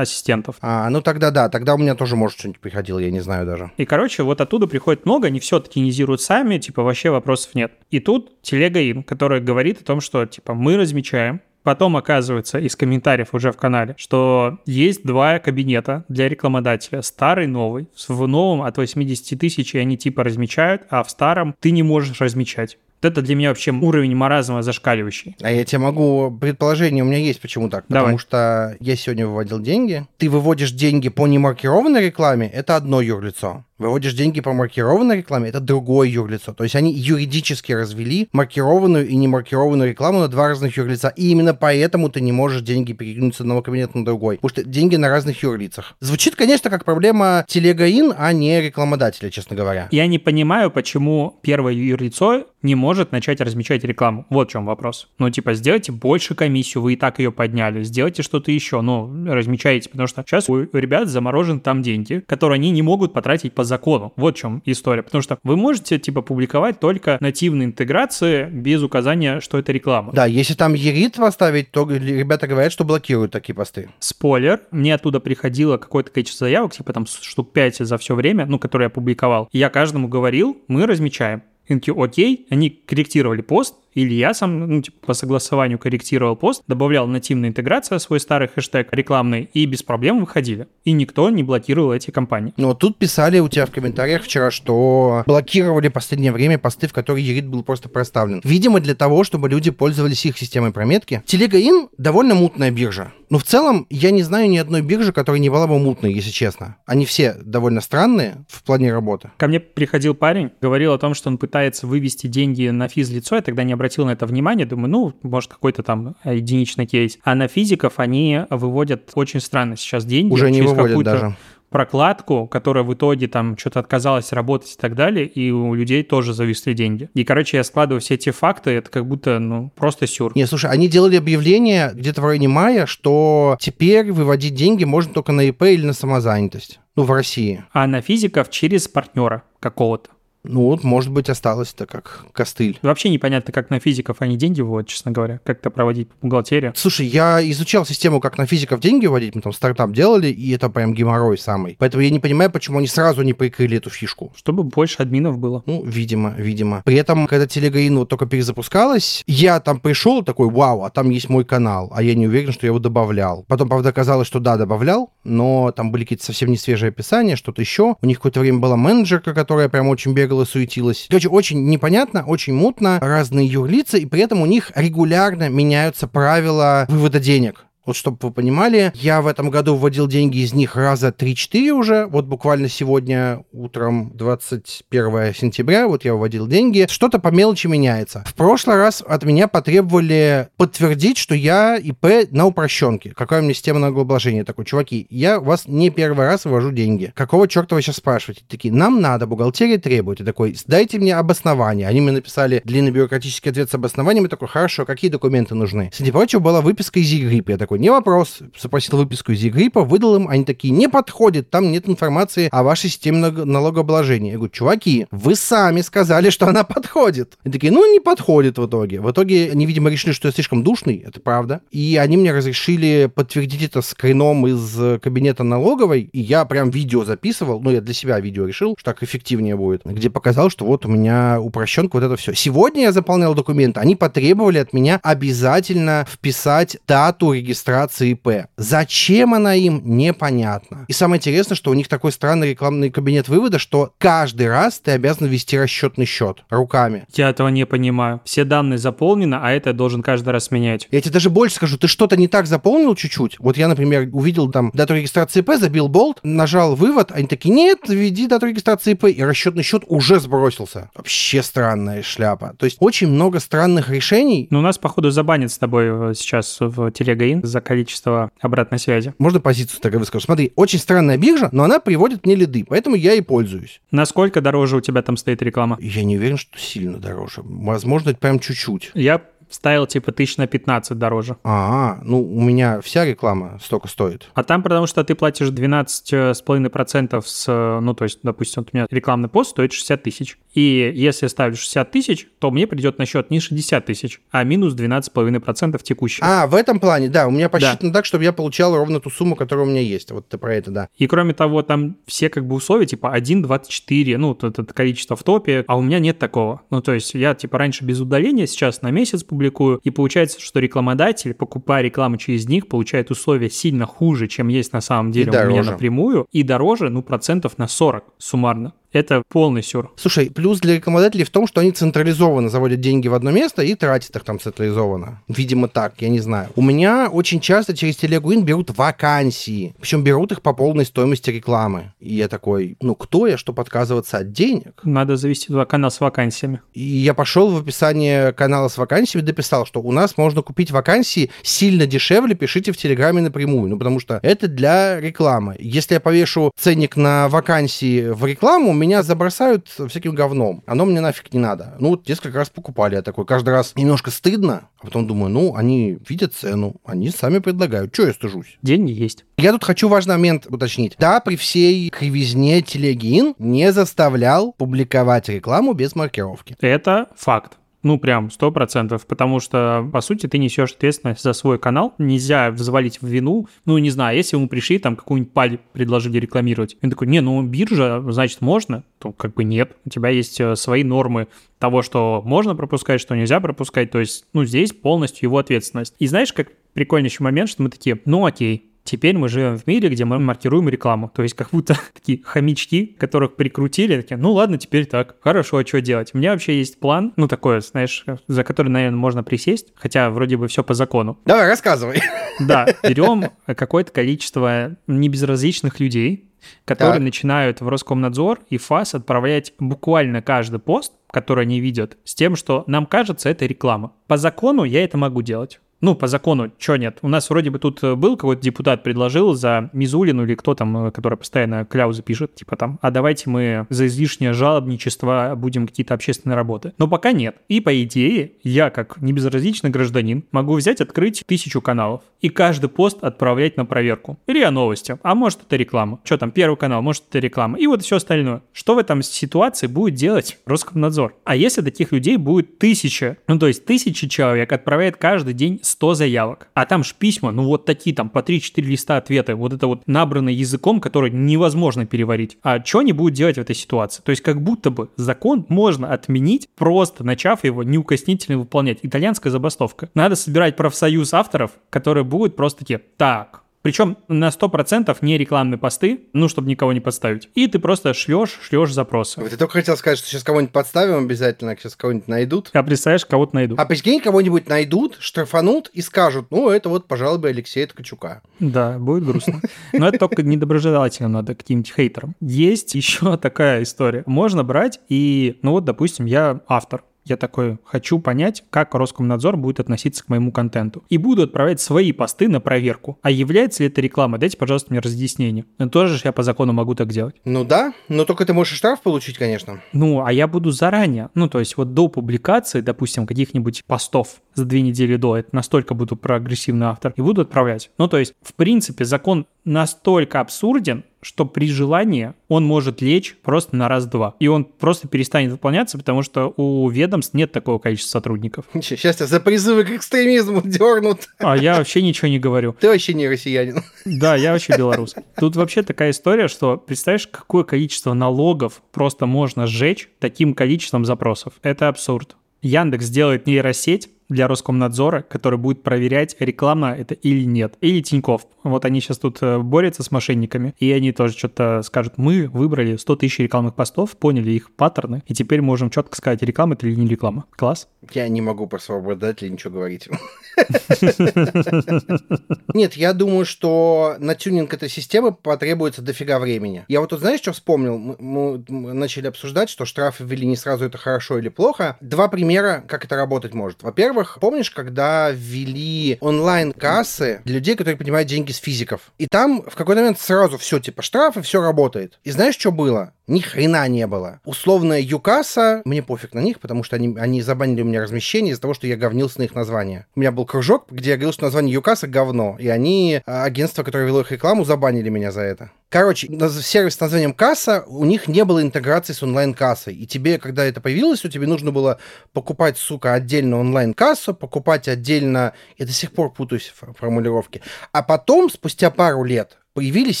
ассистентов. А, ну тогда да, тогда у меня тоже, может, что-нибудь приходило, я не знаю даже. И, короче, вот оттуда приходит много, они все токенизируют сами, типа, вообще вопросов нет. И тут телега им, которая говорит о том, что, типа, мы размечаем, Потом оказывается из комментариев уже в канале, что есть два кабинета для рекламодателя. Старый, новый. В новом от 80 тысяч они типа размечают, а в старом ты не можешь размечать. Это для меня вообще уровень маразма зашкаливающий. А я тебе могу... Предположение у меня есть, почему так. Давай. Потому что я сегодня выводил деньги. Ты выводишь деньги по немаркированной рекламе, это одно юрлицо выводишь деньги по маркированной рекламе, это другое юрлицо. То есть они юридически развели маркированную и немаркированную рекламу на два разных юрлица. И именно поэтому ты не можешь деньги перекинуть с одного кабинета на другой. Потому что деньги на разных юрлицах. Звучит, конечно, как проблема телегаин, а не рекламодателя, честно говоря. Я не понимаю, почему первое юрлицо не может начать размечать рекламу. Вот в чем вопрос. Ну, типа, сделайте больше комиссию, вы и так ее подняли. Сделайте что-то еще, ну, размечайте. Потому что сейчас у ребят заморожены там деньги, которые они не могут потратить по закону. Вот в чем история. Потому что вы можете, типа, публиковать только нативные интеграции без указания, что это реклама. Да, если там ерит поставить, то ребята говорят, что блокируют такие посты. Спойлер, мне оттуда приходило какое-то количество заявок, типа там штук 5 за все время, ну, которые я публиковал. И я каждому говорил, мы размечаем. Они окей, они корректировали пост, или я сам, ну, типа, по согласованию корректировал пост, добавлял нативная интеграция, свой старый хэштег рекламный, и без проблем выходили. И никто не блокировал эти компании. Ну, тут писали у тебя в комментариях вчера, что блокировали в последнее время посты, в которые Ерит был просто проставлен. Видимо, для того, чтобы люди пользовались их системой прометки. Телега Ин довольно мутная биржа. Но в целом я не знаю ни одной биржи, которая не была бы мутной, если честно. Они все довольно странные в плане работы. Ко мне приходил парень, говорил о том, что он пытается вывести деньги на физлицо, я тогда не обратил на это внимания, думаю, ну, может, какой-то там единичный кейс. А на физиков они выводят очень странно сейчас деньги. Уже не выводят даже прокладку, которая в итоге там что-то отказалась работать и так далее, и у людей тоже зависли деньги. И, короче, я складываю все эти факты, это как будто, ну, просто сюр. Не, слушай, они делали объявление где-то в районе мая, что теперь выводить деньги можно только на ИП или на самозанятость. Ну, в России. А на физиков через партнера какого-то. Ну вот, может быть, осталось-то как костыль. Вообще непонятно, как на физиков они деньги вводят, честно говоря. Как это проводить бухгалтерия. Слушай, я изучал систему, как на физиков деньги вводить. Мы там стартап делали, и это прям геморрой самый. Поэтому я не понимаю, почему они сразу не прикрыли эту фишку. Чтобы больше админов было. Ну, видимо, видимо. При этом, когда Телегаин вот только перезапускалась, я там пришел такой, вау, а там есть мой канал. А я не уверен, что я его добавлял. Потом, правда, оказалось, что да, добавлял, но там были какие-то совсем не свежие описания, что-то еще. У них какое-то время была менеджерка, которая прям очень бегала бегала, суетилась. Короче, очень непонятно, очень мутно, разные юрлицы, и при этом у них регулярно меняются правила вывода денег. Вот чтобы вы понимали, я в этом году вводил деньги из них раза 3-4 уже. Вот буквально сегодня утром 21 сентября вот я вводил деньги. Что-то по мелочи меняется. В прошлый раз от меня потребовали подтвердить, что я ИП на упрощенке. Какая у меня система налогообложения? Такой, чуваки, я вас не первый раз ввожу деньги. Какого черта вы сейчас спрашиваете? Такие, нам надо, бухгалтерия требует. И такой, дайте мне обоснование. Они мне написали длинный бюрократический ответ с обоснованием. И такой, хорошо, какие документы нужны? Среди прочего была выписка из ЕГРИП. Я такой, не вопрос, запросил выписку из ЕГРИПа, выдал им, они такие, не подходит, там нет информации о вашей системе налогообложения. Я говорю, чуваки, вы сами сказали, что она подходит. Они такие, ну, не подходит в итоге. В итоге они, видимо, решили, что я слишком душный, это правда. И они мне разрешили подтвердить это скрином из кабинета налоговой, и я прям видео записывал, ну, я для себя видео решил, что так эффективнее будет, где показал, что вот у меня упрощенка, вот это все. Сегодня я заполнял документы, они потребовали от меня обязательно вписать дату регистрации регистрации ИП. Зачем она им, непонятно. И самое интересное, что у них такой странный рекламный кабинет вывода, что каждый раз ты обязан вести расчетный счет руками. Я этого не понимаю. Все данные заполнены, а это должен каждый раз менять. Я тебе даже больше скажу, ты что-то не так заполнил чуть-чуть. Вот я, например, увидел там дату регистрации ИП, забил болт, нажал вывод, они такие, нет, введи дату регистрации ИП, и расчетный счет уже сбросился. Вообще странная шляпа. То есть очень много странных решений. Но у нас, походу, забанят с тобой э, сейчас в Телегаин за количество обратной связи. Можно позицию тогда выскажу? Смотри, очень странная биржа, но она приводит мне лиды, поэтому я и пользуюсь. Насколько дороже у тебя там стоит реклама? Я не уверен, что сильно дороже. Возможно, прям чуть-чуть. Я ставил типа тысяч на 15 дороже. А, ну у меня вся реклама столько стоит. А там потому что ты платишь 12,5% с, ну то есть, допустим, вот у меня рекламный пост стоит 60 тысяч. И если ставлю 60 тысяч, то мне придет на счет не 60 тысяч, а минус 12,5% текущих. А, в этом плане, да, у меня посчитано да. так, чтобы я получал ровно ту сумму, которая у меня есть. Вот ты про это, да. И кроме того, там все как бы условия, типа 1,24, ну, это количество в топе, а у меня нет такого. Ну, то есть я, типа, раньше без удаления, сейчас на месяц публикую, и получается, что рекламодатель, покупая рекламу через них, получает условия сильно хуже, чем есть на самом деле и у дороже. меня напрямую, и дороже, ну, процентов на 40 суммарно это полный сюр. Слушай, плюс для рекламодателей в том, что они централизованно заводят деньги в одно место и тратят их там централизованно. Видимо, так, я не знаю. У меня очень часто через Телегуин берут вакансии. Причем берут их по полной стоимости рекламы. И я такой, ну кто я, чтобы отказываться от денег? Надо завести два канала с вакансиями. И я пошел в описание канала с вакансиями, дописал, что у нас можно купить вакансии сильно дешевле, пишите в Телеграме напрямую. Ну, потому что это для рекламы. Если я повешу ценник на вакансии в рекламу, меня забросают всяким говном. Оно мне нафиг не надо. Ну, вот несколько раз покупали я такой. Каждый раз немножко стыдно, а потом думаю, ну, они видят цену, они сами предлагают. Чего я стыжусь? Деньги есть. Я тут хочу важный момент уточнить. Да, при всей кривизне Телегин не заставлял публиковать рекламу без маркировки. Это факт. Ну, прям, сто процентов, потому что, по сути, ты несешь ответственность за свой канал, нельзя взвалить в вину, ну, не знаю, если ему пришли, там, какую-нибудь паль предложили рекламировать, он такой, не, ну, биржа, значит, можно, то как бы нет, у тебя есть э, свои нормы того, что можно пропускать, что нельзя пропускать, то есть, ну, здесь полностью его ответственность. И знаешь, как прикольнейший момент, что мы такие, ну, окей, Теперь мы живем в мире, где мы маркируем рекламу. То есть как будто такие хомячки, которых прикрутили, такие, ну ладно, теперь так. Хорошо, а что делать? У меня вообще есть план, ну такое, знаешь, за который, наверное, можно присесть, хотя вроде бы все по закону. Давай, рассказывай. Да, берем какое-то количество небезразличных людей, которые так. начинают в Роскомнадзор и ФАС отправлять буквально каждый пост, который они видят, с тем, что нам кажется, это реклама. По закону я это могу делать. Ну, по закону, что нет? У нас вроде бы тут э, был какой-то депутат предложил за Мизулину или кто там, э, который постоянно кляузы пишет, типа там, а давайте мы за излишнее жалобничество будем какие-то общественные работы. Но пока нет. И по идее, я как небезразличный гражданин могу взять, открыть тысячу каналов и каждый пост отправлять на проверку. РИА Новости, а может это реклама. Что там, первый канал, может это реклама. И вот все остальное. Что в этом ситуации будет делать Роскомнадзор? А если таких людей будет тысяча, ну то есть тысяча человек отправляет каждый день 100 заявок. А там ж письма, ну вот такие там по 3-4 листа ответы, вот это вот набранное языком, который невозможно переварить. А что они будут делать в этой ситуации? То есть как будто бы закон можно отменить, просто начав его неукоснительно выполнять. Итальянская забастовка. Надо собирать профсоюз авторов, которые будут просто такие, так, причем на 100% не рекламные посты, ну, чтобы никого не подставить. И ты просто шлешь, шлешь запросы. Ты только хотел сказать, что сейчас кого-нибудь подставим обязательно, сейчас кого-нибудь найдут. А представляешь, кого-то найдут. А прикинь, кого-нибудь найдут, штрафанут и скажут, ну, это вот, пожалуй, Алексея Ткачука. Да, будет грустно. Но это только недоброжелательно надо каким-нибудь хейтерам. Есть еще такая история. Можно брать и, ну вот, допустим, я автор, я такой, хочу понять, как Роскомнадзор будет относиться к моему контенту. И буду отправлять свои посты на проверку. А является ли это реклама? Дайте, пожалуйста, мне разъяснение. Но тоже я по закону могу так делать. Ну да, но только ты можешь штраф получить, конечно. Ну, а я буду заранее. Ну, то есть вот до публикации, допустим, каких-нибудь постов за две недели до, это настолько буду прогрессивный автор, и буду отправлять. Ну, то есть, в принципе, закон настолько абсурден, что при желании он может лечь просто на раз-два. И он просто перестанет выполняться, потому что у ведомств нет такого количества сотрудников. Сейчас тебя за призывы к экстремизму дернут. А я вообще ничего не говорю. Ты вообще не россиянин. Да, я вообще белорус. Тут вообще такая история, что представляешь, какое количество налогов просто можно сжечь таким количеством запросов. Это абсурд. Яндекс делает нейросеть, для Роскомнадзора, который будет проверять, реклама это или нет. Или Тиньков. Вот они сейчас тут э, борются с мошенниками, и они тоже что-то скажут, мы выбрали 100 тысяч рекламных постов, поняли их паттерны, и теперь можем четко сказать, реклама это или не реклама. Класс. Я не могу про своего обладателя ничего говорить. Нет, я думаю, что на тюнинг этой системы потребуется дофига времени. Я вот тут знаешь, что вспомнил? Мы начали обсуждать, что штрафы ввели не сразу, это хорошо или плохо. Два примера, как это работать может. Во-первых, во-первых, помнишь, когда ввели онлайн-кассы для людей, которые принимают деньги с физиков? И там в какой-то момент сразу все, типа штрафы, все работает. И знаешь, что было? Ни хрена не было. Условная Юкаса, мне пофиг на них, потому что они, они забанили у меня размещение из-за того, что я говнился на их название. У меня был кружок, где я говорил, что название Юкаса говно. И они, а, агентство, которое вело их рекламу, забанили меня за это. Короче, сервис с названием касса, у них не было интеграции с онлайн-кассой. И тебе, когда это появилось, у тебя нужно было покупать, сука, отдельно онлайн-кассу, покупать отдельно... Я до сих пор путаюсь в формулировке. А потом, спустя пару лет, появились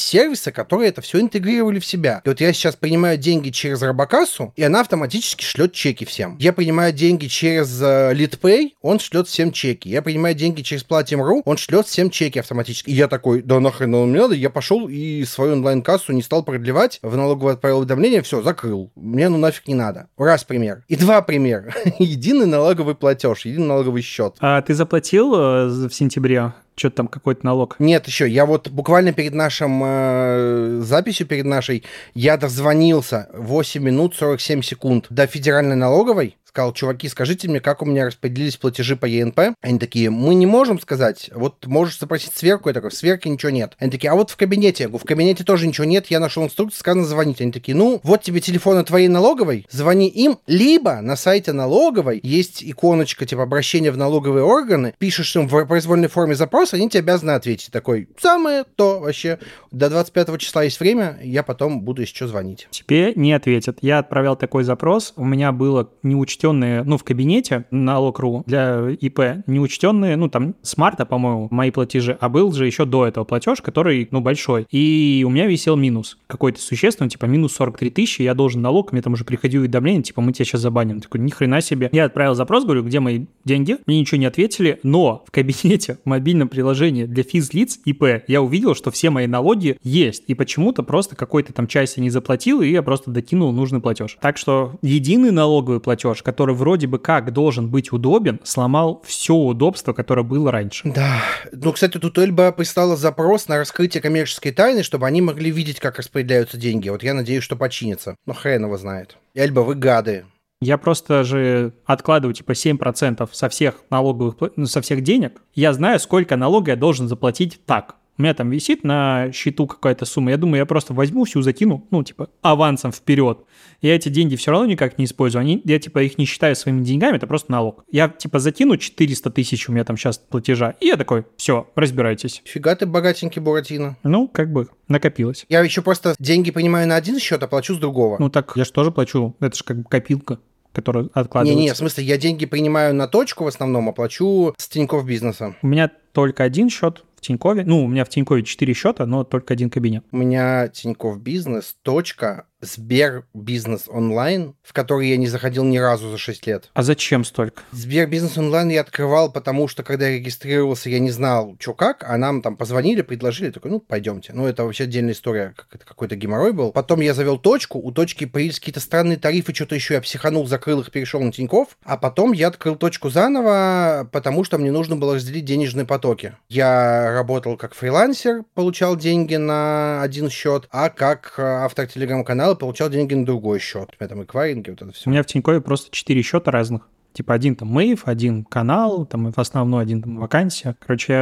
сервисы, которые это все интегрировали в себя. И вот я сейчас принимаю деньги через Робокассу, и она автоматически шлет чеки всем. Я принимаю деньги через э, LeadPay, он шлет всем чеки. Я принимаю деньги через Platinum.ru, он шлет всем чеки автоматически. И я такой, да нахрен он мне надо? Я пошел и свою онлайн-кассу не стал продлевать, в налоговое отправил уведомление, все, закрыл. Мне ну нафиг не надо. Раз пример. И два примера. Единый налоговый платеж, единый налоговый счет. А ты заплатил э, в сентябре что-то там какой-то налог. Нет, еще. Я вот буквально перед нашим э, записью, перед нашей, я дозвонился 8 минут 47 секунд до федеральной налоговой сказал, чуваки, скажите мне, как у меня распределились платежи по ЕНП? Они такие, мы не можем сказать, вот можешь запросить сверку, я такой, в сверке ничего нет. Они такие, а вот в кабинете, я говорю, в кабинете тоже ничего нет, я нашел инструкцию, сказано звонить. Они такие, ну, вот тебе телефоны твоей налоговой, звони им, либо на сайте налоговой есть иконочка, типа, обращения в налоговые органы, пишешь им в произвольной форме запрос, они тебе обязаны ответить. Такой, самое то вообще. До 25 числа есть время, я потом буду еще звонить. Тебе не ответят. Я отправлял такой запрос, у меня было не учтено неучтенные, ну, в кабинете налог.ру для ИП, неучтенные, ну, там, с марта, по-моему, мои платежи, а был же еще до этого платеж, который, ну, большой. И у меня висел минус какой-то существенный, типа, минус 43 тысячи, я должен налог, мне там уже приходило уведомление, типа, мы тебя сейчас забаним. Такой, ни хрена себе. Я отправил запрос, говорю, где мои деньги? Мне ничего не ответили, но в кабинете, в мобильном приложении для физлиц ИП я увидел, что все мои налоги есть, и почему-то просто какой-то там части не заплатил, и я просто докинул нужный платеж. Так что единый налоговый платеж, который вроде бы как должен быть удобен, сломал все удобство, которое было раньше. Да. Ну, кстати, тут Эльба прислала запрос на раскрытие коммерческой тайны, чтобы они могли видеть, как распределяются деньги. Вот я надеюсь, что починится. Но хрен его знает. Эльба, вы гады. Я просто же откладываю типа 7% со всех налоговых, ну, со всех денег. Я знаю, сколько налога я должен заплатить так. У меня там висит на счету какая-то сумма. Я думаю, я просто возьму всю, закину, ну, типа, авансом вперед. Я эти деньги все равно никак не использую. Они, я, типа, их не считаю своими деньгами, это просто налог. Я, типа, закину 400 тысяч у меня там сейчас платежа, и я такой, все, разбирайтесь. Фига ты богатенький, Буратино. Ну, как бы накопилось. Я еще просто деньги принимаю на один счет, а плачу с другого. Ну, так я же тоже плачу. Это же как бы копилка который откладывается. Не-не, в смысле, я деньги принимаю на точку в основном, а плачу с Тинькофф бизнеса. У меня только один счет, в Тинькове. Ну, у меня в Тинькове 4 счета, но только один кабинет. У меня Тинькофф бизнес, точка, Сбер бизнес онлайн, в который я не заходил ни разу за 6 лет. А зачем столько? Сбер бизнес онлайн я открывал, потому что когда я регистрировался, я не знал, что как, а нам там позвонили, предложили, такой, ну, пойдемте. Ну, это вообще отдельная история, как это какой-то геморрой был. Потом я завел точку, у точки появились какие-то странные тарифы, что-то еще я психанул, закрыл их, перешел на Тинькофф, а потом я открыл точку заново, потому что мне нужно было разделить денежные потоки. Я работал как фрилансер, получал деньги на один счет, а как э, автор телеграм-канала получал деньги на другой счет. У меня там эквайринги, вот это все. У меня в Тинькове просто 4 счета разных. Типа один там Мэйв, один канал, там основной один там вакансия. Короче,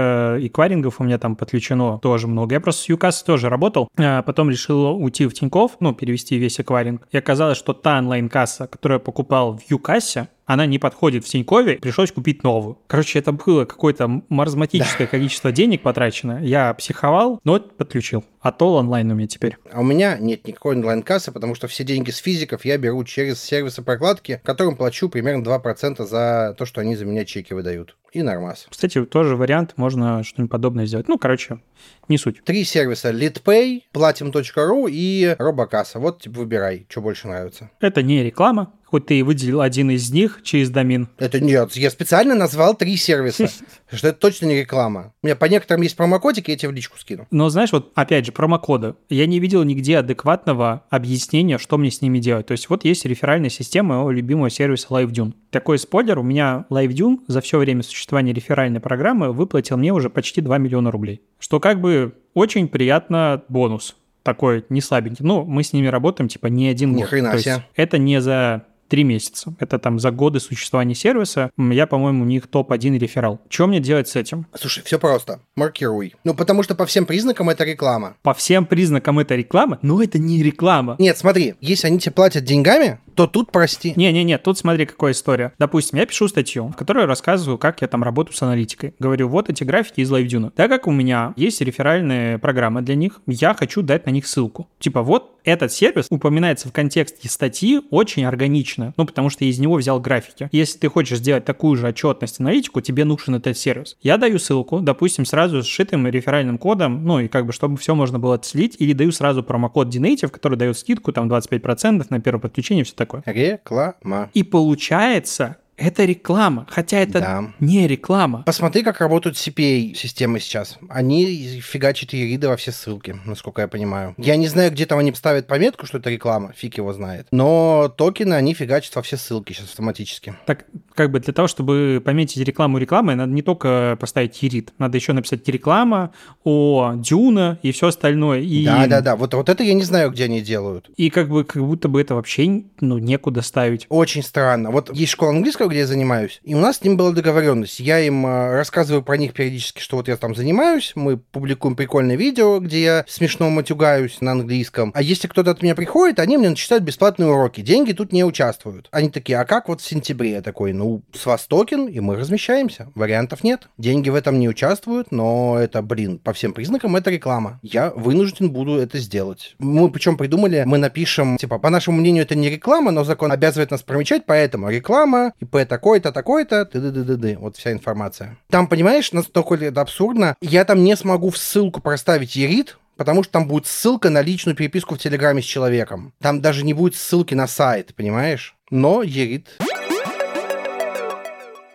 эквайрингов у меня там подключено тоже много. Я просто с Юкасс тоже работал, а потом решил уйти в Тиньков, ну, перевести весь эквайринг. И оказалось, что та онлайн-касса, которую я покупал в Юкассе, она не подходит в Тинькове, пришлось купить новую. Короче, это было какое-то маразматическое да. количество денег потрачено. Я психовал, но подключил. А то онлайн у меня теперь. А у меня нет никакой онлайн-кассы, потому что все деньги с физиков я беру через сервисы прокладки, которым плачу примерно 2% за то, что они за меня чеки выдают. И нормас. Кстати, тоже вариант, можно что-нибудь подобное сделать. Ну, короче, не суть. Три сервиса. LeadPay, Platim.ru и Робокасса. Вот, типа, выбирай, что больше нравится. Это не реклама, хоть ты и выделил один из них через домен. Это нет, я специально назвал три сервиса, что это точно не реклама. У меня по некоторым есть промокодики, я тебе в личку скину. Но знаешь, вот опять же, промокоды. Я не видел нигде адекватного объяснения, что мне с ними делать. То есть вот есть реферальная система моего любимого сервиса LiveDune. Такой спойлер, у меня LiveDune за все время существования реферальной программы выплатил мне уже почти 2 миллиона рублей. Что как бы очень приятно бонус такой не слабенький. Ну, мы с ними работаем, типа, не один Ни год. Хрена себе. это не за три месяца. Это там за годы существования сервиса. Я, по-моему, у них топ-1 реферал. Что мне делать с этим? Слушай, все просто. Маркируй. Ну, потому что по всем признакам это реклама. По всем признакам это реклама? Но это не реклама. Нет, смотри, если они тебе платят деньгами, то тут прости. Не-не-не, тут смотри, какая история. Допустим, я пишу статью, в которой рассказываю, как я там работаю с аналитикой. Говорю, вот эти графики из LiveDune. Так как у меня есть реферальные программы для них, я хочу дать на них ссылку. Типа, вот этот сервис упоминается в контексте статьи очень органично, ну, потому что я из него взял графики. Если ты хочешь сделать такую же отчетность аналитику, тебе нужен этот сервис. Я даю ссылку, допустим, сразу с сшитым реферальным кодом, ну, и как бы, чтобы все можно было отследить, или даю сразу промокод Dnative, который дает скидку, там, 25% на первое подключение, все такое такое. Реклама. И получается, это реклама, хотя это да. не реклама. Посмотри, как работают CPA-системы сейчас. Они фигачат ериды во все ссылки, насколько я понимаю. Я не знаю, где там они ставят пометку, что это реклама, фиг его знает. Но токены они фигачат во все ссылки сейчас автоматически. Так, как бы для того, чтобы пометить рекламу рекламой, надо не только поставить ерид, надо еще написать реклама, о Дюна и все остальное. И... Да, да, да. Вот, вот это я не знаю, где они делают. И как бы как будто бы это вообще ну, некуда ставить. Очень странно. Вот есть школа английского где я занимаюсь, и у нас с ним была договоренность. Я им э, рассказываю про них периодически, что вот я там занимаюсь, мы публикуем прикольное видео, где я смешно матюгаюсь на английском. А если кто-то от меня приходит, они мне начитают бесплатные уроки. Деньги тут не участвуют. Они такие, а как вот в сентябре? Я такой, ну, с вас токен, и мы размещаемся. Вариантов нет. Деньги в этом не участвуют, но это, блин, по всем признакам это реклама. Я вынужден буду это сделать. Мы причем придумали, мы напишем, типа, по нашему мнению, это не реклама, но закон обязывает нас промечать, поэтому реклама, ИП такой-то, такой-то, ты ды ды ды ды вот вся информация. Там, понимаешь, настолько это абсурдно, я там не смогу в ссылку проставить ерит, потому что там будет ссылка на личную переписку в Телеграме с человеком. Там даже не будет ссылки на сайт, понимаешь? Но ерит.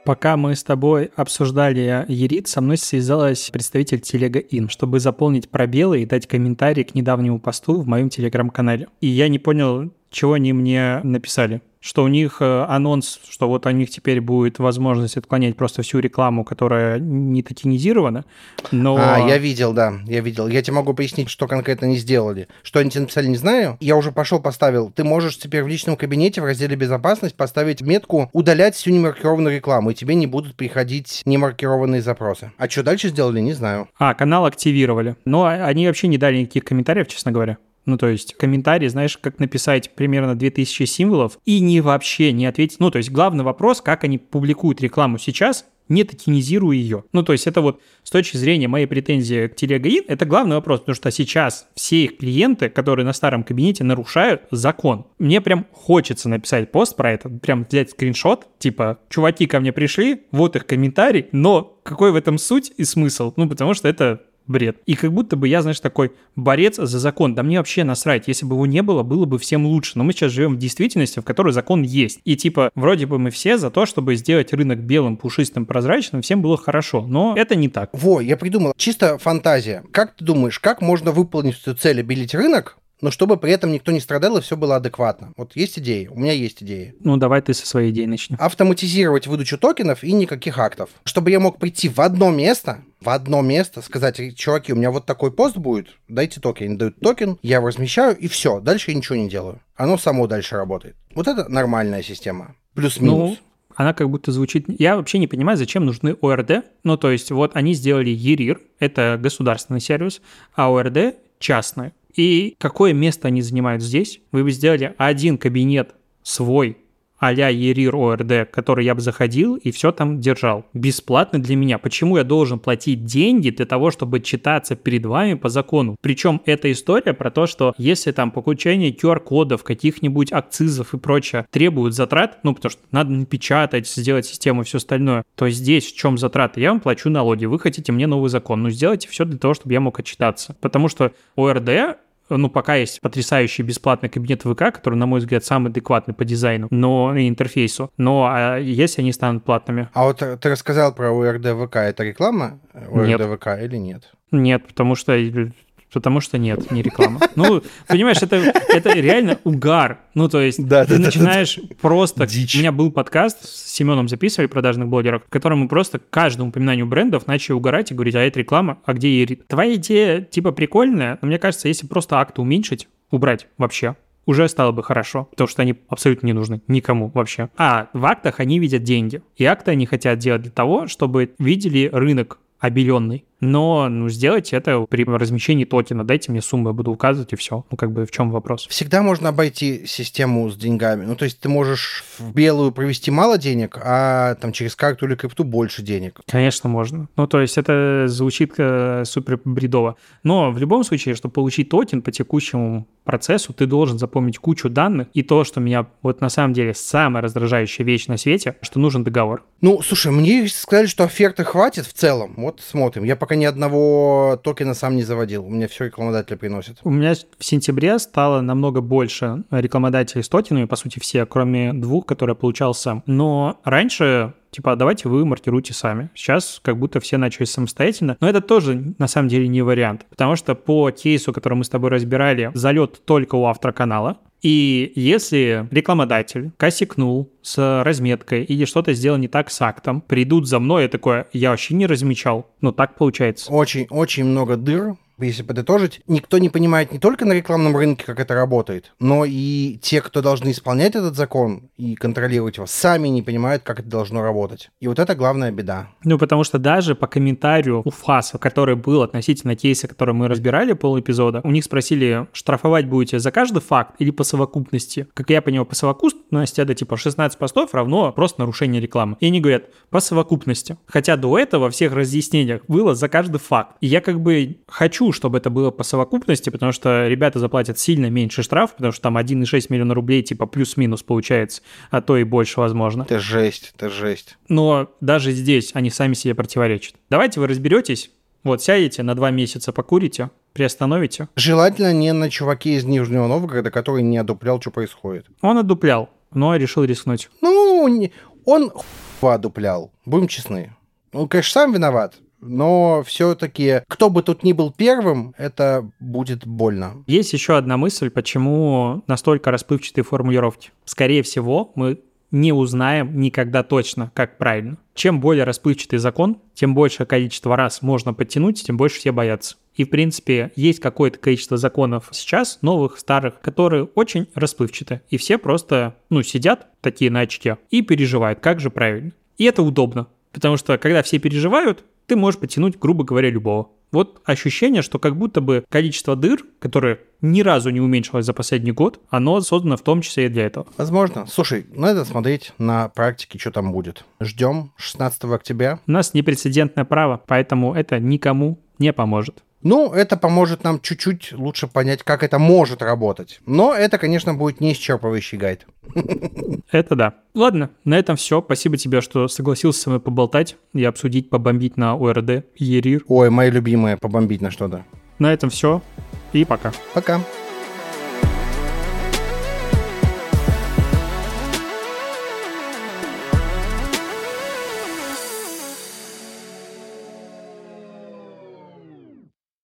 Пока мы с тобой обсуждали Ерит, со мной связалась представитель Телега Ин, чтобы заполнить пробелы и дать комментарий к недавнему посту в моем телеграм-канале. И я не понял, чего они мне написали что у них э, анонс, что вот у них теперь будет возможность отклонять просто всю рекламу, которая не токенизирована, но... А, я видел, да, я видел. Я тебе могу пояснить, что конкретно они сделали. Что они тебе написали, не знаю. Я уже пошел, поставил. Ты можешь теперь в личном кабинете в разделе «Безопасность» поставить метку «Удалять всю немаркированную рекламу», и тебе не будут приходить немаркированные запросы. А что дальше сделали, не знаю. А, канал активировали. Но они вообще не дали никаких комментариев, честно говоря. Ну, то есть комментарий, знаешь, как написать примерно 2000 символов и не вообще не ответить. Ну, то есть главный вопрос, как они публикуют рекламу сейчас, не токенизируя ее. Ну, то есть это вот с точки зрения моей претензии к телегаин, это главный вопрос, потому что сейчас все их клиенты, которые на старом кабинете, нарушают закон. Мне прям хочется написать пост про это, прям взять скриншот, типа, чуваки ко мне пришли, вот их комментарий, но какой в этом суть и смысл? Ну, потому что это бред. И как будто бы я, знаешь, такой борец за закон. Да мне вообще насрать. Если бы его не было, было бы всем лучше. Но мы сейчас живем в действительности, в которой закон есть. И типа, вроде бы мы все за то, чтобы сделать рынок белым, пушистым, прозрачным, всем было хорошо. Но это не так. Во, я придумал. Чисто фантазия. Как ты думаешь, как можно выполнить эту цель обелить рынок, но чтобы при этом никто не страдал и все было адекватно. Вот есть идеи, у меня есть идеи. Ну, давай ты со своей идеей начни. Автоматизировать выдачу токенов и никаких актов. Чтобы я мог прийти в одно место, в одно место, сказать, чуваки, у меня вот такой пост будет, дайте токен. Они дают токен, я его размещаю, и все, дальше я ничего не делаю. Оно само дальше работает. Вот это нормальная система. Плюс-минус. Ну, она как будто звучит... Я вообще не понимаю, зачем нужны ОРД. Ну, то есть, вот они сделали ЕРИР, это государственный сервис, а ОРД частный. И какое место они занимают здесь? Вы бы сделали один кабинет свой, а-ля Ерир ОРД, который я бы заходил и все там держал. Бесплатно для меня. Почему я должен платить деньги для того, чтобы читаться перед вами по закону? Причем эта история про то, что если там получение QR-кодов, каких-нибудь акцизов и прочее требуют затрат, ну, потому что надо напечатать, сделать систему и все остальное, то здесь в чем затраты? Я вам плачу налоги, вы хотите мне новый закон, ну, сделайте все для того, чтобы я мог отчитаться. Потому что ОРД ну, пока есть потрясающий бесплатный кабинет ВК, который, на мой взгляд, самый адекватный по дизайну, но и интерфейсу. Но а если они станут платными? А вот ты рассказал про УРД ВК, это реклама УРД нет. ВК или нет? Нет, потому что Потому что нет, не реклама. Ну, понимаешь, это, это реально угар. Ну, то есть да, ты да, начинаешь да, просто... Дичь. У меня был подкаст, с Семеном записывали, продажных блогеров, в котором мы просто каждому упоминанию брендов начали угорать и говорить, а это реклама, а где Ерит? Твоя идея типа прикольная, но мне кажется, если просто акты уменьшить, убрать вообще, уже стало бы хорошо, потому что они абсолютно не нужны никому вообще. А в актах они видят деньги. И акты они хотят делать для того, чтобы видели рынок обеленный но ну, сделайте это при размещении токена. Дайте мне сумму, я буду указывать, и все. Ну, как бы в чем вопрос? Всегда можно обойти систему с деньгами. Ну, то есть ты можешь в белую провести мало денег, а там через карту или крипту больше денег. Конечно, можно. Ну, то есть это звучит э, супер бредово. Но в любом случае, чтобы получить токен по текущему процессу, ты должен запомнить кучу данных. И то, что меня вот на самом деле самая раздражающая вещь на свете, что нужен договор. Ну, слушай, мне сказали, что оферты хватит в целом. Вот смотрим. Я пока пока ни одного токена сам не заводил. У меня все рекламодатели приносят. У меня в сентябре стало намного больше рекламодателей с токенами, по сути, все, кроме двух, которые я получал сам. Но раньше типа, давайте вы маркируйте сами. Сейчас как будто все начали самостоятельно, но это тоже на самом деле не вариант, потому что по кейсу, который мы с тобой разбирали, залет только у автора канала, и если рекламодатель косякнул с разметкой или что-то сделал не так с актом, придут за мной, я такое, я вообще не размечал. Ну, так получается. Очень-очень много дыр если подытожить, никто не понимает не только на рекламном рынке, как это работает, но и те, кто должны исполнять этот закон и контролировать его, сами не понимают, как это должно работать. И вот это главная беда. Ну, потому что даже по комментарию у ФАСа, который был относительно кейса, который мы разбирали пол эпизода, у них спросили, штрафовать будете за каждый факт или по совокупности? Как я понял, по совокупности это типа 16 постов равно просто нарушение рекламы. И они говорят, по совокупности. Хотя до этого во всех разъяснениях было за каждый факт. И я как бы хочу, чтобы это было по совокупности, потому что ребята заплатят сильно меньше штраф, потому что там 1,6 миллиона рублей типа плюс-минус получается, а то и больше возможно. Это жесть, это жесть. Но даже здесь они сами себе противоречат. Давайте вы разберетесь, вот сядете на два месяца, покурите, приостановите. Желательно не на чуваке из Нижнего Новгорода, который не одуплял, что происходит. Он одуплял, но решил рискнуть. Ну, он одуплял, будем честны. Он, конечно, сам виноват, но все-таки, кто бы тут ни был первым, это будет больно. Есть еще одна мысль, почему настолько расплывчатые формулировки. Скорее всего, мы не узнаем никогда точно, как правильно. Чем более расплывчатый закон, тем большее количество раз можно подтянуть, тем больше все боятся. И, в принципе, есть какое-то количество законов сейчас, новых, старых, которые очень расплывчаты. И все просто, ну, сидят такие на очке и переживают, как же правильно. И это удобно, потому что когда все переживают, ты можешь подтянуть, грубо говоря, любого. Вот ощущение, что как будто бы количество дыр, которое ни разу не уменьшилось за последний год, оно создано в том числе и для этого. Возможно. Слушай, надо смотреть на практике, что там будет. Ждем 16 октября. У нас непрецедентное право, поэтому это никому не поможет. Ну, это поможет нам чуть-чуть лучше понять, как это может работать. Но это, конечно, будет не исчерпывающий гайд. Это да. Ладно, на этом все. Спасибо тебе, что согласился со мной поболтать и обсудить, побомбить на ОРД, ЕРИР. Ой, мои любимые, побомбить на что-то. На этом все. И пока. Пока.